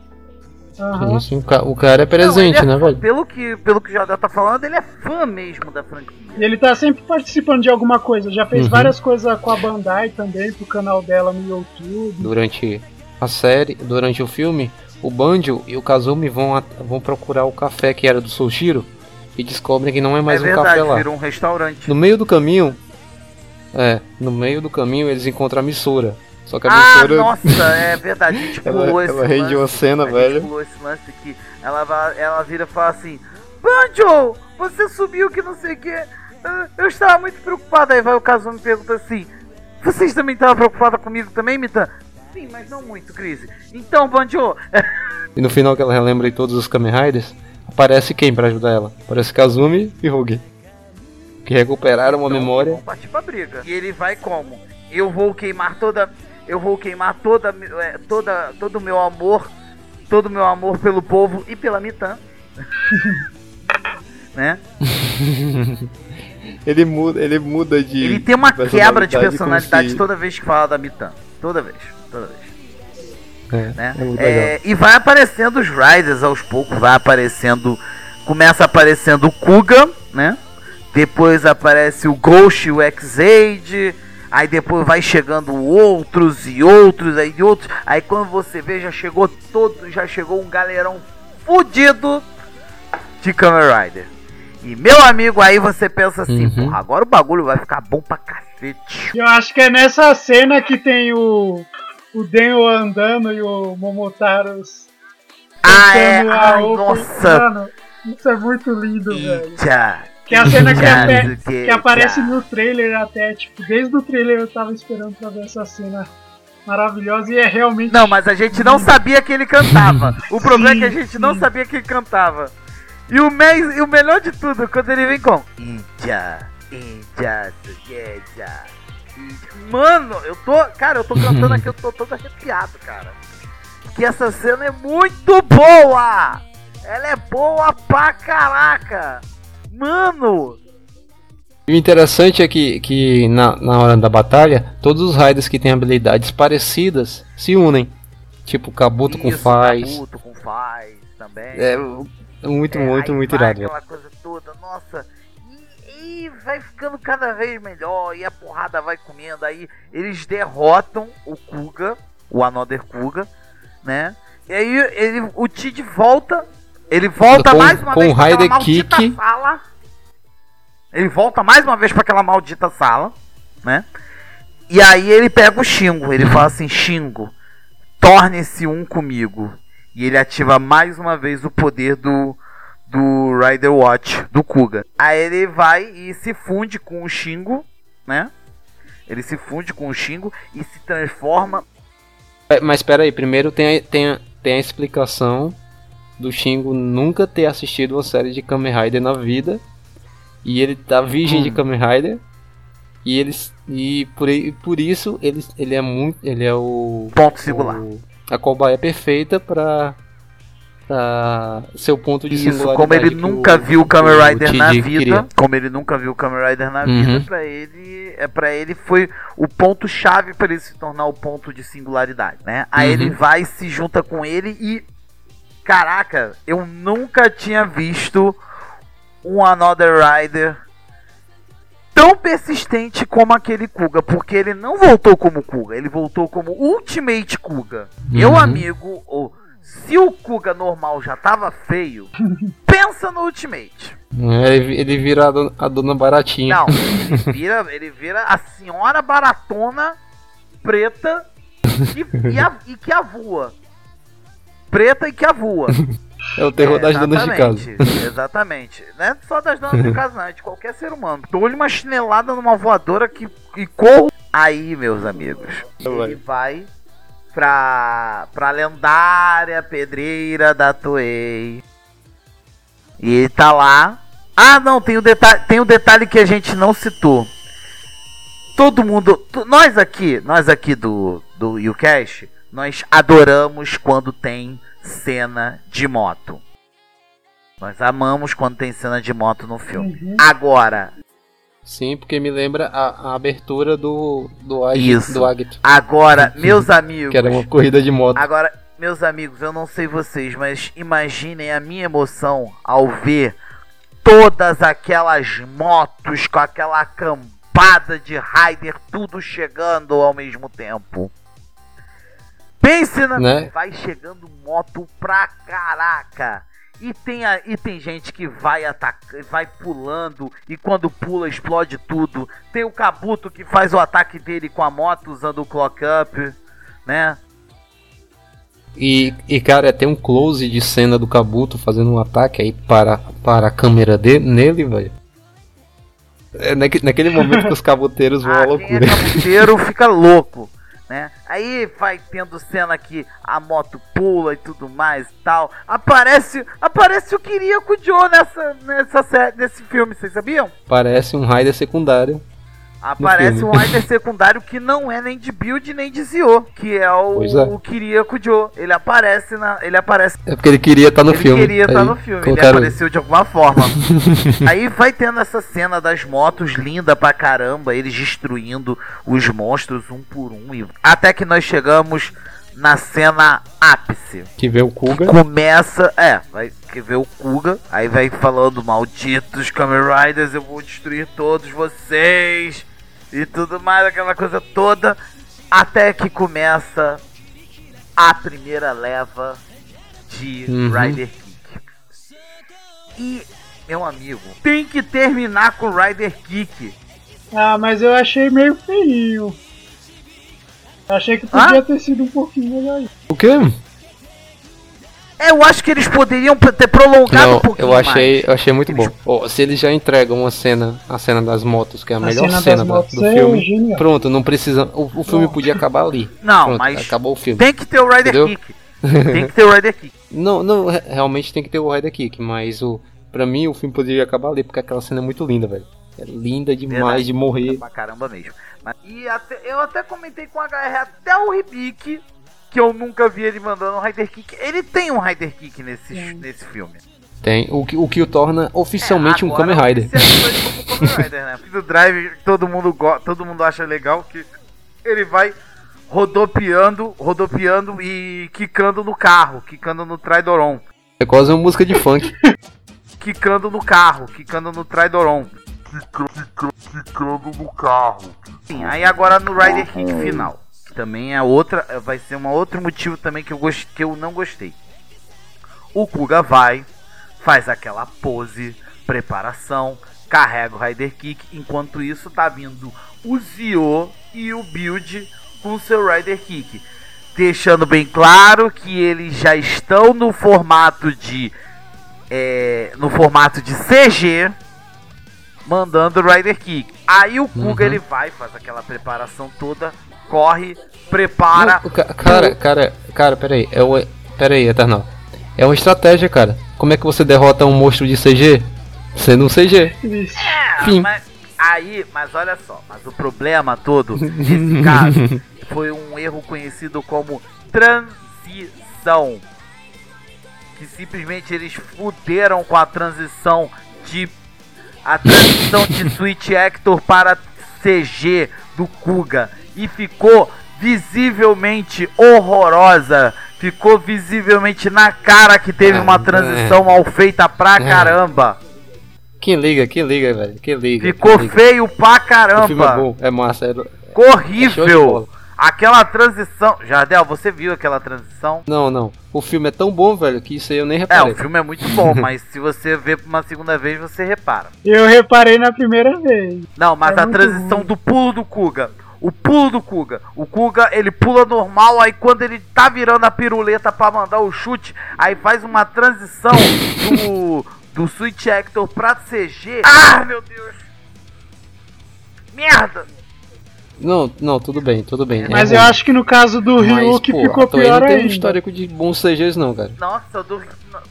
Aham. Isso, o, ca- o cara é presente, Não, é né, velho? Pelo que, pelo que o Jadel tá falando, ele é fã mesmo da franquia. E ele tá sempre participando de alguma coisa. Já fez Uhum. várias coisas com a Bandai também, pro canal dela no YouTube. Durante a série, durante o filme, o Banjo e o Kazumi vão, vão procurar o café que era do Soshiro e descobrem que não é mais é um verdade, café lá. virou um restaurante. No meio do caminho, é, no meio do caminho eles encontram a Missora. Só que a Ah, Missora nossa, é verdade. A gente *laughs* Ela- pulou esse ela rende uma cena, a gente velho. pulou esse lance. Ela, ela vira e fala assim: Banjo, você subiu que não sei o que. Eu estava muito preocupada. Aí vai o Kazumi e pergunta assim: Vocês também estavam preocupada comigo também, Mitan? Sim, mas não muito, Cris. Então, Banjo. *laughs* E no final que ela relembra de todos os Kamen Riders, aparece quem pra ajudar ela? Aparece Kazumi e Rugi. Que recuperaram a memória. Vamos partir pra briga. E ele vai como? Eu vou queimar toda. Eu vou queimar toda, é, toda, todo o meu amor. Todo o meu amor pelo povo e pela Mitan. *laughs* né? *laughs* ele muda, ele muda de. Ele tem uma quebra de personalidade toda vez que fala da Mitan. Toda vez, toda vez. É, Né? é É, e vai aparecendo os Riders aos poucos, vai aparecendo. Começa aparecendo o Kuga, né? Depois aparece o Ghost e o X-Aid. Aí depois vai chegando outros e outros aí outros. Aí quando você vê, já chegou todo, já chegou um galerão fudido de Kamen Rider. E meu amigo, aí você pensa assim, Uhum. porra, agora o bagulho vai ficar bom pra cacete. Eu acho que é nessa cena que tem o, o Denho andando e o Momotaro Ah, é? cantando Ai, nossa. Mano, isso é muito lindo, velho. Tchá. Que é a cena que, que, que aparece no trailer até, tipo, desde o trailer eu tava esperando pra ver essa cena maravilhosa e é realmente. Não, mas a gente não sabia que ele cantava. O *laughs* problema é que a gente sim. não sabia que ele cantava. E o, mais, e o melhor de tudo, quando ele vem com. Ija, Ija, Sugeja. Mano, eu tô. Cara, eu tô cantando aqui, eu tô todo *laughs* arrepiado, cara. Que essa cena é muito boa! Ela é boa pra caraca! Mano! E o interessante é que, que na, na hora da batalha, todos os Raiders que têm habilidades parecidas se unem. Tipo Kabuto com Isso, Faz. Kabuto com Faz também. É muito, É, muito, muito irado. aquela coisa toda, nossa. Vai ficando cada vez melhor e a porrada vai comendo. Aí eles derrotam o Kuga, o Another Kuga, né? E aí ele, o Tid volta Ele volta Com- mais uma vez pra aquela maldita Kick. sala. Ele volta mais uma vez pra aquela maldita sala, né? E aí ele pega o Xingo, ele fala assim, Xingo, torne-se um comigo. E ele ativa mais uma vez o poder do, do Rider Watch, do Kuga. Aí ele vai e se funde com o Xingo, né? Ele se funde com o Xingo e se transforma. É, Mas espera aí, primeiro tem a, tem, a, tem a explicação do Shingo nunca ter assistido uma série de Kamen Rider na vida. E ele tá virgem Hum. de Kamen Rider. E eles. E por, i- por isso ele, ele é muito. Ele é o. Ponto singular. o- a cobaia perfeita pra. Ser o ponto de Isso, como ele nunca viu o Kamen Rider na vida, queria. como ele nunca viu o Kamen Rider na Uhum. vida, pra ele, é para ele foi o ponto chave para ele se tornar o ponto de singularidade, né? Aí Uhum. ele vai se junta com ele e caraca, eu nunca tinha visto um Another Rider tão persistente como aquele Kuga, porque ele não voltou como Kuga, ele voltou como Ultimate Kuga. Meu Uhum. amigo, o- se o Kuga normal já tava feio, *laughs* pensa no Ultimate. É, ele, ele vira a dona, a dona baratinha. Não, *laughs* ele vira, ele vira a senhora baratona preta e, e, a- e que avua. Preta e que avua. É o terror das donas de casa. Exatamente, Exatamente. Não é só das donas de casa, não. É de qualquer ser humano. Dou-lhe uma chinelada numa voadora que, e corro. Aí, meus amigos, ele vai pra, pra lendária pedreira da Toei. E tá lá. Ah, não, tem o detalhe, tem o detalhe que a gente não citou. Todo mundo, nós aqui, nós aqui do do YouCast, nós adoramos quando tem cena de moto. Nós amamos quando tem cena de moto no filme. Agora, Sim, porque me lembra a, a abertura do do Ag- Isso. do Agito. agora, *laughs* meus amigos, Que era uma corrida de moto. Agora, meus amigos, eu não sei vocês, mas imaginem a minha emoção ao ver todas aquelas motos com aquela campada de rider tudo chegando ao mesmo tempo. Pense na. Né? Vai chegando moto pra caraca. E tem, a, e tem gente que vai atacar, vai pulando e quando pula explode tudo. Tem o Kabuto que faz o ataque dele com a moto usando o clock up, né? E, e cara, tem um close de cena do Kabuto fazendo um ataque aí para, para a câmera de, nele, velho. É naque- naquele momento que os *laughs* cabuteiros vão à Ah, quem é loucura. cabuteiro fica louco, né? Aí vai tendo cena que a moto pula e tudo mais e tal. Aparece, aparece o Kiriko Joe nessa, nessa nesse filme, vocês sabiam? Parece um Raider secundário. Aparece um rider secundário que não é nem de build nem de Zio, que é o, é. o Kiriko Joe. Ele aparece na, ele aparece É porque ele queria estar no ele filme. queria estar no filme, ele apareceu de alguma forma. *laughs* Aí vai tendo essa cena das motos linda pra caramba, eles destruindo os monstros um por um. e- Até que nós chegamos na cena ápice. Que vê o Kuga. Começa, é, vai que vê o Kuga, aí vai falando malditos Kamen Riders, eu vou destruir todos vocês e tudo mais, aquela coisa toda, até que começa a primeira leva de Uhum. Rider Kick. E, meu amigo, tem que terminar com Rider Kick. Ah, mas eu achei meio feio. Achei que podia ter sido um pouquinho melhor. O quê? Eu acho que eles poderiam ter prolongado um Não, pouquinho eu achei, mais. eu achei muito bom. Ó, se eles já entregam uma cena, a cena das motos, que é a, A melhor cena cena, da- do é filme, genial. pronto, não precisa. O, o filme podia acabar ali. Não, Pronto, mas acabou o filme. Tem que ter o Rider Entendeu? Kick. Tem que ter o Rider Kick. *laughs* Não, não, re- realmente tem que ter o Rider Kick, mas o, pra mim o filme poderia acabar ali, porque aquela cena é muito linda, velho. É linda demais Verdade. de morrer. Pra caramba mesmo. Mas- e até- eu até comentei com a HR, até o Ribic, que eu nunca vi ele mandando um Rider Kick. Ele tem um Rider Kick nesse, nesse filme. Tem, o que o, que o torna oficialmente um Agora Kamen Rider. *laughs* Rider, né? Porque do Drive todo mundo, go- todo mundo acha legal que ele vai rodopiando, rodopiando e quicando no carro, quicando no Tridoron. É quase uma música de funk. *laughs* Quicando no carro, quicando no Tridoron. Quicando no carro. Sim, aí agora no Rider Kick final. Também é outra. Vai ser um outro motivo também que eu, gost, que eu não gostei. O Kuga vai, faz aquela pose, preparação, carrega o Rider Kick. Enquanto isso, tá vindo o Zio e o Build com seu Rider Kick. Deixando bem claro que eles já estão no formato de. É, no formato de CG, mandando o Rider Kick. Aí o Kuga Uhum. ele vai, faz aquela preparação toda, corre, prepara. Não, ca- cara, cara, cara, peraí. É o, peraí, Eternal. É uma estratégia, cara. Como é que você derrota um monstro de CG? Sendo um CG. É, Fim. mas aí, mas olha só, mas o problema todo nesse *laughs* caso foi um erro conhecido como transição. Que simplesmente eles fuderam com a transição de a transição de *laughs* Switch Hector para CG do Kuga e ficou visivelmente horrorosa. Ficou visivelmente na cara que teve uma transição mal feita pra É. caramba. Quem liga, quem liga, velho? Quem liga? Ficou quem liga? feio pra O filme é caramba. bom, é massa. É... Ficou É. Aquela transição. Jardel, você viu aquela transição? Não, não. O filme é tão bom, velho, que isso aí eu nem É, reparei. o filme é muito bom, *laughs* mas se você ver por uma segunda vez, você repara. Eu reparei na primeira vez. Não, mas É a transição ruim. do pulo do Kuga. O pulo do Kuga. O Kuga, ele pula normal, aí quando ele tá virando a piruleta pra mandar o chute, aí faz uma transição do, do Switch Hector pra CG. Ah, meu Deus! Merda! Não, não, tudo bem, tudo bem. Mas é eu ruim. acho que no caso do Ryu que ficou a Toei pior não tem um ainda. histórico de bons CGs não, cara. Nossa, do,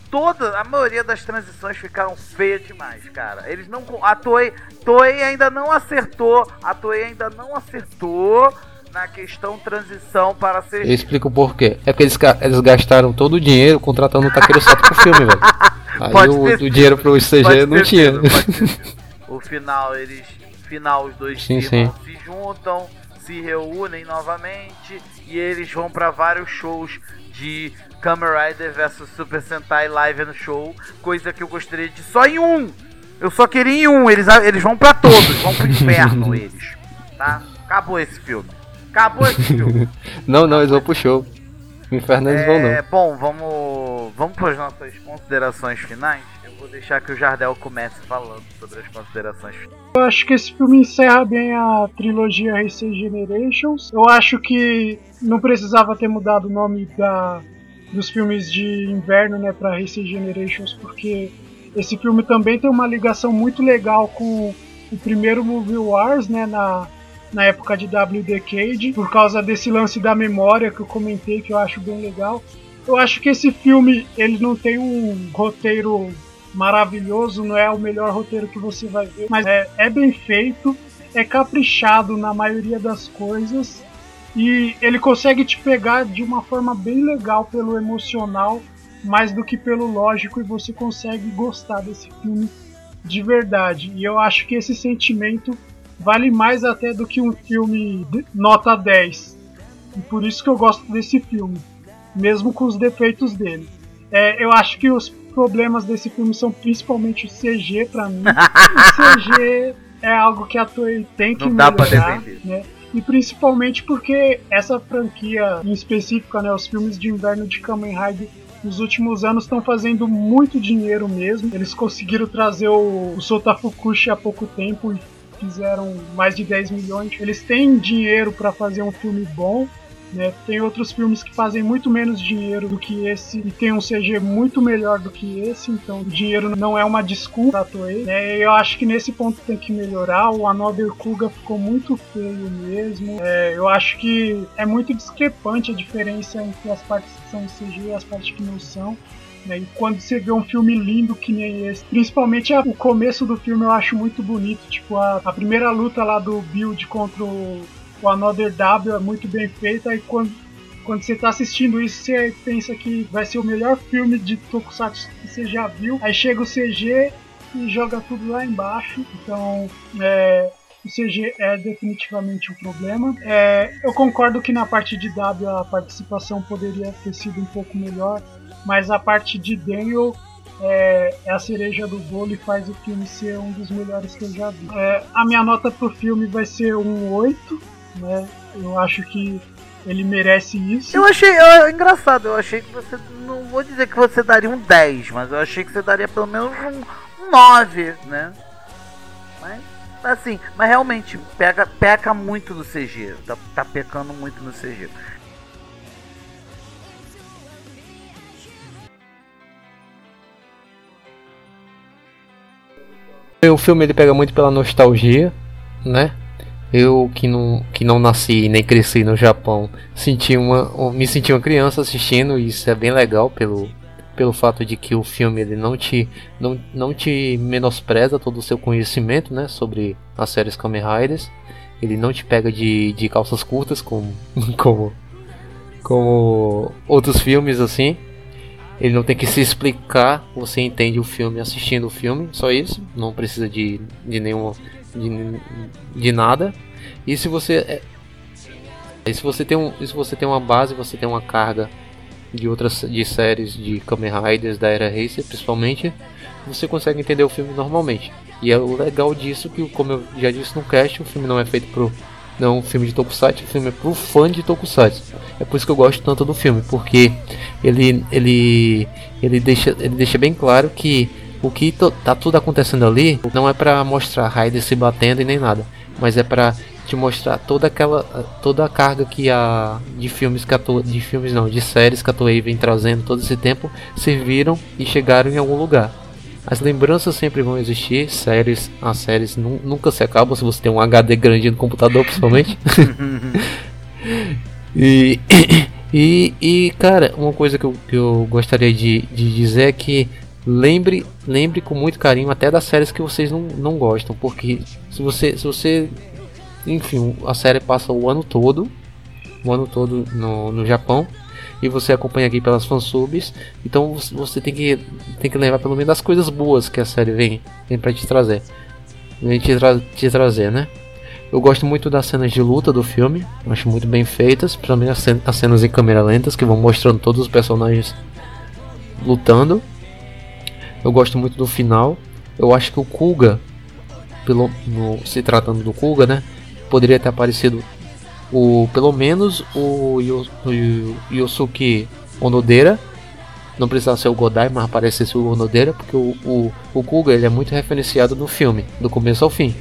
toda a maioria das transições ficaram feias demais, cara. Eles não a Toei, Toei ainda não acertou, a Toei ainda não acertou na questão transição para Eu CG. explico o porquê. É porque eles, eles gastaram todo o dinheiro contratando o Takeru Sato pro filme, velho. *laughs* Aí Pode o, ter o dinheiro pro CG não ter tinha. sido. *laughs* O final eles, final os dois Sim, irmãos se juntam, se reúnem novamente e eles vão para vários shows de Kamen Rider vs Super Sentai Live no Show, coisa que eu gostaria de só em um. Eu só queria em um, eles, eles vão pra todos, vão pro inferno *laughs* eles, tá? Acabou esse filme. Acabou esse filme. *laughs* Não, não, eles vão pro show. No inferno eles vão É, não. bom, vamos, vamos para as nossas considerações finais. Vou deixar que o Jardel comece falando sobre as considerações. Eu acho que esse filme encerra bem a trilogia Heisei Generations. Eu acho que não precisava ter mudado o nome da, dos filmes de inverno né, para Heisei Generations, porque esse filme também tem uma ligação muito legal com o primeiro Movie Wars, né, na, na época de W Decade, por causa desse lance da memória que eu comentei, que eu acho bem legal. Eu acho que esse filme ele não tem um roteiro maravilhoso, não é o melhor roteiro que você vai ver, mas é, é bem feito, é caprichado na maioria das coisas e ele consegue te pegar de uma forma bem legal pelo emocional, mais do que pelo lógico, e você consegue gostar desse filme de verdade. E eu acho que esse sentimento vale mais até do que um filme nota 10. E por isso que eu gosto desse filme, mesmo com os defeitos dele. É, eu acho que os problemas desse filme são principalmente o CG pra mim. o CG *laughs* é algo que a Toei tem que Não dá pra melhorar, defender. né? E principalmente porque essa franquia em específica, né, os filmes de inverno de Kamen Rider nos últimos anos estão fazendo muito dinheiro mesmo. Eles conseguiram trazer o, o Sota Fukushi há pouco tempo e fizeram mais de 10 milhões. Eles têm dinheiro para fazer um filme bom. Né? Tem outros filmes que fazem muito menos dinheiro do que esse e tem um CG muito melhor do que esse, então dinheiro não é uma desculpa da Toei. Né? Eu acho que nesse ponto tem que melhorar. O Another Kuga ficou muito feio mesmo. É, eu acho que é muito discrepante a diferença entre as partes que são CG e as partes que não são. Né? E quando você vê um filme lindo que nem esse, principalmente o começo do filme eu acho muito bonito. Tipo, a, a primeira luta lá do Build contra o, o Another W é muito bem feita. E quando, quando você tá assistindo isso, você pensa que vai ser o melhor filme de Tokusatsu que você já viu. Aí chega o CG e joga tudo lá embaixo. Então, é, o CG é definitivamente um problema. É, eu concordo que na parte de W a participação poderia ter sido um pouco melhor, mas a parte de Daniel é, é a cereja do bolo e faz o filme ser um dos melhores que eu já vi. É, a minha nota pro filme vai ser um 8, né? Eu acho que Ele merece isso. Eu achei eu, engraçado, eu achei que você. Não vou dizer que você daria um 10, mas eu achei que você daria pelo menos um, um 9, né? Mas, assim, mas realmente, pega, peca muito no CG. Tá, tá pecando muito no CG. O filme ele pega muito pela nostalgia, né? Eu que não, que não nasci nem cresci no Japão, senti uma, me senti uma criança assistindo e isso é bem legal pelo, pelo fato de que o filme ele não te, não, não te menospreza todo o seu conhecimento né, sobre as séries Kamen Riders. Ele não te pega de, de calças curtas como, *laughs* como, como outros filmes assim. Ele não tem que se explicar, você entende o filme assistindo o filme, só isso. Não precisa de, de nenhum. De, de nada. E se você. É, e se você tem um, se você tem uma base, você tem uma carga de outras de séries de Kamen Riders da era Racer, principalmente, você consegue entender o filme normalmente. E é o legal disso que, como eu já disse no cast, o filme não é feito pro não é um filme de Tokusatsu, o filme é pro fã de Tokusatsu. É por isso que eu gosto tanto do filme, porque ele ele ele deixa ele deixa bem claro que o que tá tudo acontecendo ali não é para mostrar Raider se batendo e nem nada, mas é para te mostrar toda aquela toda a carga que a de filmes que a de filmes não, de séries que a Toei vem trazendo todo esse tempo serviram e chegaram em algum lugar. As lembranças sempre vão existir, séries, as séries nu nunca se acabam se você tem um HD grande no computador, principalmente. *laughs* e, *coughs* e, e, cara, uma coisa que eu, que eu gostaria de, de dizer é que lembre, lembre com muito carinho até das séries que vocês não, não gostam, porque se você, se você, enfim, a série passa o ano todo, o ano todo no, no Japão, e você acompanha aqui pelas fansubs. Então você tem que, tem que levar pelo menos as coisas boas que a série vem, vem pra te trazer. Vem te, tra te trazer, né? Eu gosto muito das cenas de luta do filme, acho muito bem feitas, principalmente as, as cenas em câmera lentas que vão mostrando todos os personagens lutando. Eu gosto muito do final. Eu acho que o Kuga, pelo, no, se tratando do Kuga, né, poderia ter aparecido o pelo menos o, o Yosuke Onodera não precisava ser o Godai, mas aparecesse o Onodera, porque o, o, o Kuga ele é muito referenciado no filme, do começo ao fim.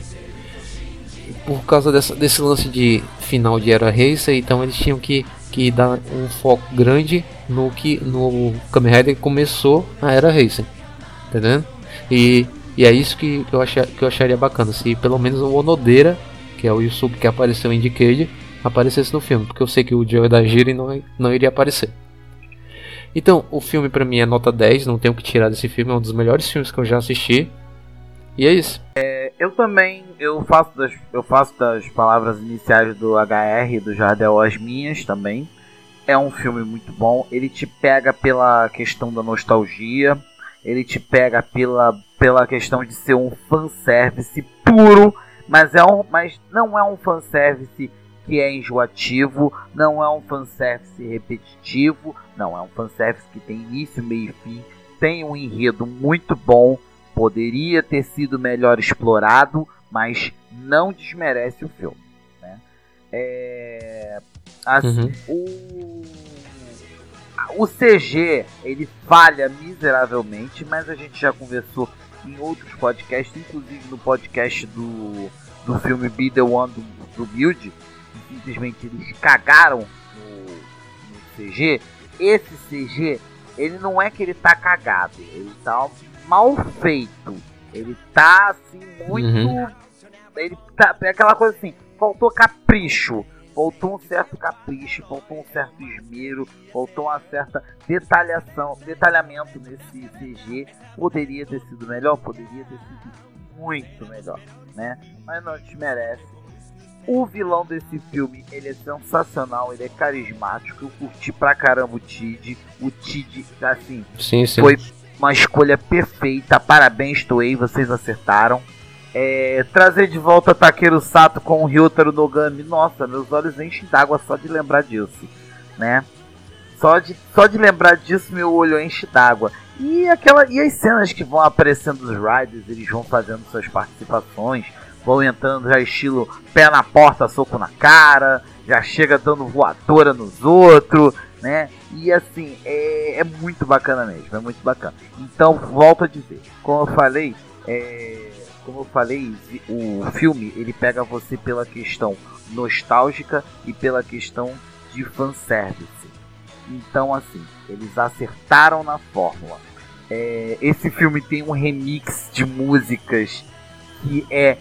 Por causa dessa, desse lance de final de Era Racer, então eles tinham que, que dar um foco grande no que no Kamen Rider começou a Era Racer. Entendendo? E, e é isso que, eu achar, que eu acharia bacana, se pelo menos o Onodera, que é o Yusuke que apareceu em Decade, aparecesse no filme, porque eu sei que o Joe da Giri não, não iria aparecer. Então, o filme para mim é nota 10, não tenho que tirar desse filme, é um dos melhores filmes que eu já assisti. E é isso. É, eu também, eu faço, das, eu faço das palavras iniciais do HR do Jardel as minhas também. É um filme muito bom, ele te pega pela questão da nostalgia, ele te pega pela, pela questão de ser um fanservice puro, mas, é um, mas não é um fanservice que é enjoativo, não é um fanservice repetitivo, não, é um fanservice que tem início, meio e fim, tem um enredo muito bom, poderia ter sido melhor explorado, mas não desmerece o filme. Né? É, assim, uhum. o, o CG ele falha miseravelmente, mas a gente já conversou em outros podcasts, inclusive no podcast do, do filme Be The One do, do Build, simplesmente eles cagaram no, no CG, esse CG, ele não é que ele tá cagado, ele tá mal feito. Ele tá assim, muito. Uhum. Ele tá. É aquela coisa assim, faltou capricho. Faltou um certo capricho, faltou um certo esmero, faltou uma certa detalhação, detalhamento nesse CG. Poderia ter sido melhor, poderia ter sido muito melhor, né? Mas não desmerece o vilão desse filme, ele é sensacional, ele é carismático. Eu curti pra caramba o Tid. O Tid, assim, sim, sim. foi uma escolha perfeita. Parabéns, Toei, vocês acertaram. É, trazer de volta Takeru Sato com o Ryotaro Nogami. Nossa, meus olhos enchem d'água só de lembrar disso, né? Só de, só de lembrar disso, meu olho enche d'água. E aquela e as cenas que vão aparecendo dos Riders, eles vão fazendo suas participações vão entrando já estilo pé na porta, soco na cara. já chega dando voadora nos outros, né? E assim, é, é, muito bacana mesmo, é muito bacana. Então, volto a dizer, como eu falei, é, como eu falei, o filme ele pega você pela questão nostálgica e pela questão de fanservice. Então, assim, eles acertaram na fórmula. É, esse filme tem um remix de músicas que é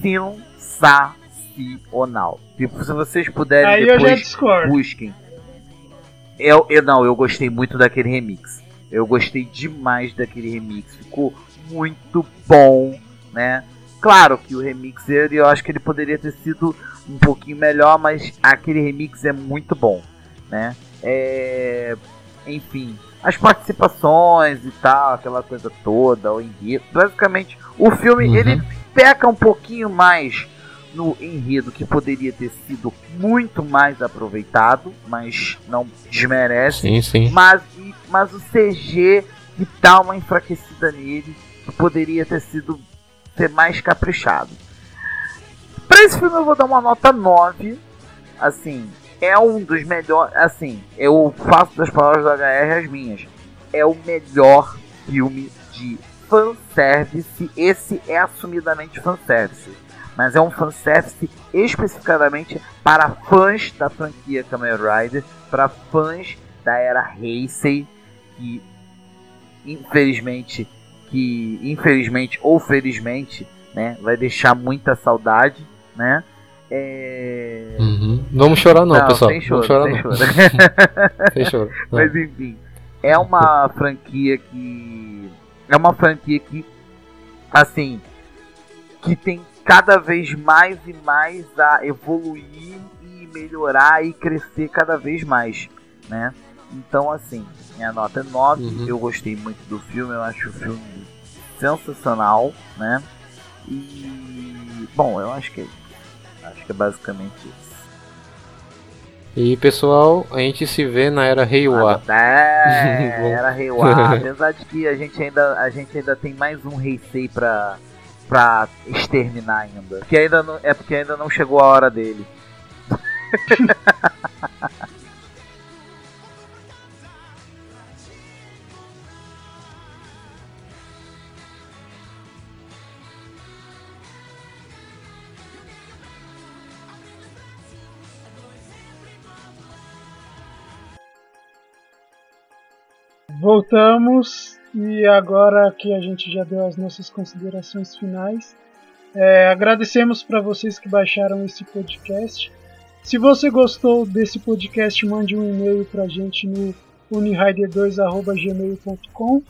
sensacional. Tipo, se vocês puderem Aí depois busquem. Eu, eu não, eu gostei muito daquele remix. Eu gostei demais daquele remix. Ficou muito bom, né? Claro que o remix eu acho que ele poderia ter sido um pouquinho melhor, mas aquele remix é muito bom, né? É, enfim, as participações e tal, aquela coisa toda, o enredo. Basicamente, o filme Uhum. ele peca um pouquinho mais no enredo que poderia ter sido muito mais aproveitado, mas não desmerece. Sim, sim. Mas, mas o CG que dá uma enfraquecida nele, que poderia ter sido ser mais caprichado. Pra esse filme eu vou dar uma nota 9. Assim, é um dos melhores. Assim, eu faço das palavras do HR as minhas. É o melhor filme de fanservice. Esse é assumidamente fanservice. Mas é um fanservice especificadamente para fãs da franquia Kamen Rider, para fãs da era Heisei, que infelizmente, que infelizmente ou felizmente, né, vai deixar muita saudade, né? É... Uhum. Não vamos chorar não, pessoal. Sem choro, chorar sem não. choro. *laughs* Sem choro. *laughs* Não. Mas enfim, é uma franquia que é uma franquia que assim que tem cada vez mais e mais a evoluir e melhorar e crescer cada vez mais, né? Então assim, minha nota é 9, Uhum. eu gostei muito do filme, eu acho o filme sensacional, né? E bom, eu acho que é acho que é basicamente isso. E pessoal, a gente se vê na era Reiwa. É, *laughs* Bom. era Reiwa. Apesar de que a gente ainda, a gente ainda tem mais um Heisei pra, pra exterminar ainda. Porque ainda não, é porque ainda não chegou a hora dele. *laughs* Voltamos e agora que a gente já deu as nossas considerações finais, é, agradecemos para vocês que baixaram esse podcast. Se você gostou desse podcast, mande um e-mail para a gente no unihider2@gmail.com.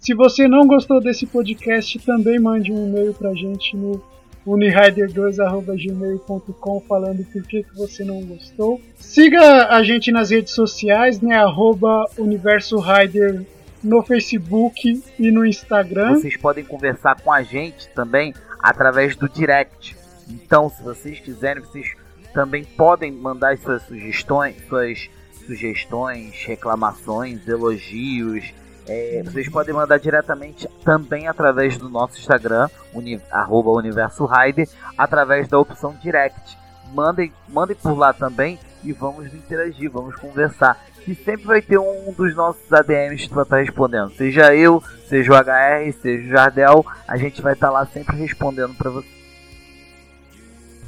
Se você não gostou desse podcast, também mande um e-mail para a gente no unihider2@gmail.com falando por que, que você não gostou. Siga a gente nas redes sociais, né? Arroba Universo Rider no Facebook e no Instagram. Vocês podem conversar com a gente também através do direct. Então, se vocês quiserem, vocês também podem mandar as suas sugestões, suas sugestões, reclamações, elogios. É, vocês podem mandar diretamente também através do nosso Instagram, uni, arroba Universo Rider, através da opção direct. Mandem, mandem por lá também e vamos interagir, vamos conversar. E sempre vai ter um dos nossos ADMs que vai estar respondendo. Seja eu, seja o HR, seja o Jardel, a gente vai estar lá sempre respondendo para você.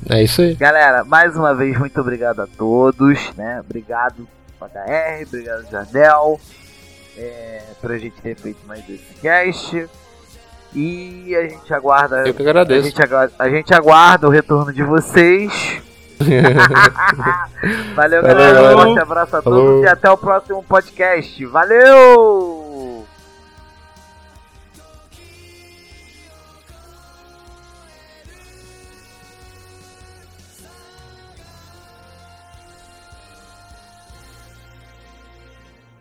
É isso aí. Galera, mais uma vez, muito obrigado a todos, né? Obrigado HR, obrigado Jardel, é, por a gente ter feito mais esse cast. E a gente aguarda. Eu que agradeço. A gente aguarda, a gente aguarda o retorno de vocês. *laughs* Valeu, galera. Um forte abraço a Falou. todos e até o próximo podcast. Valeu!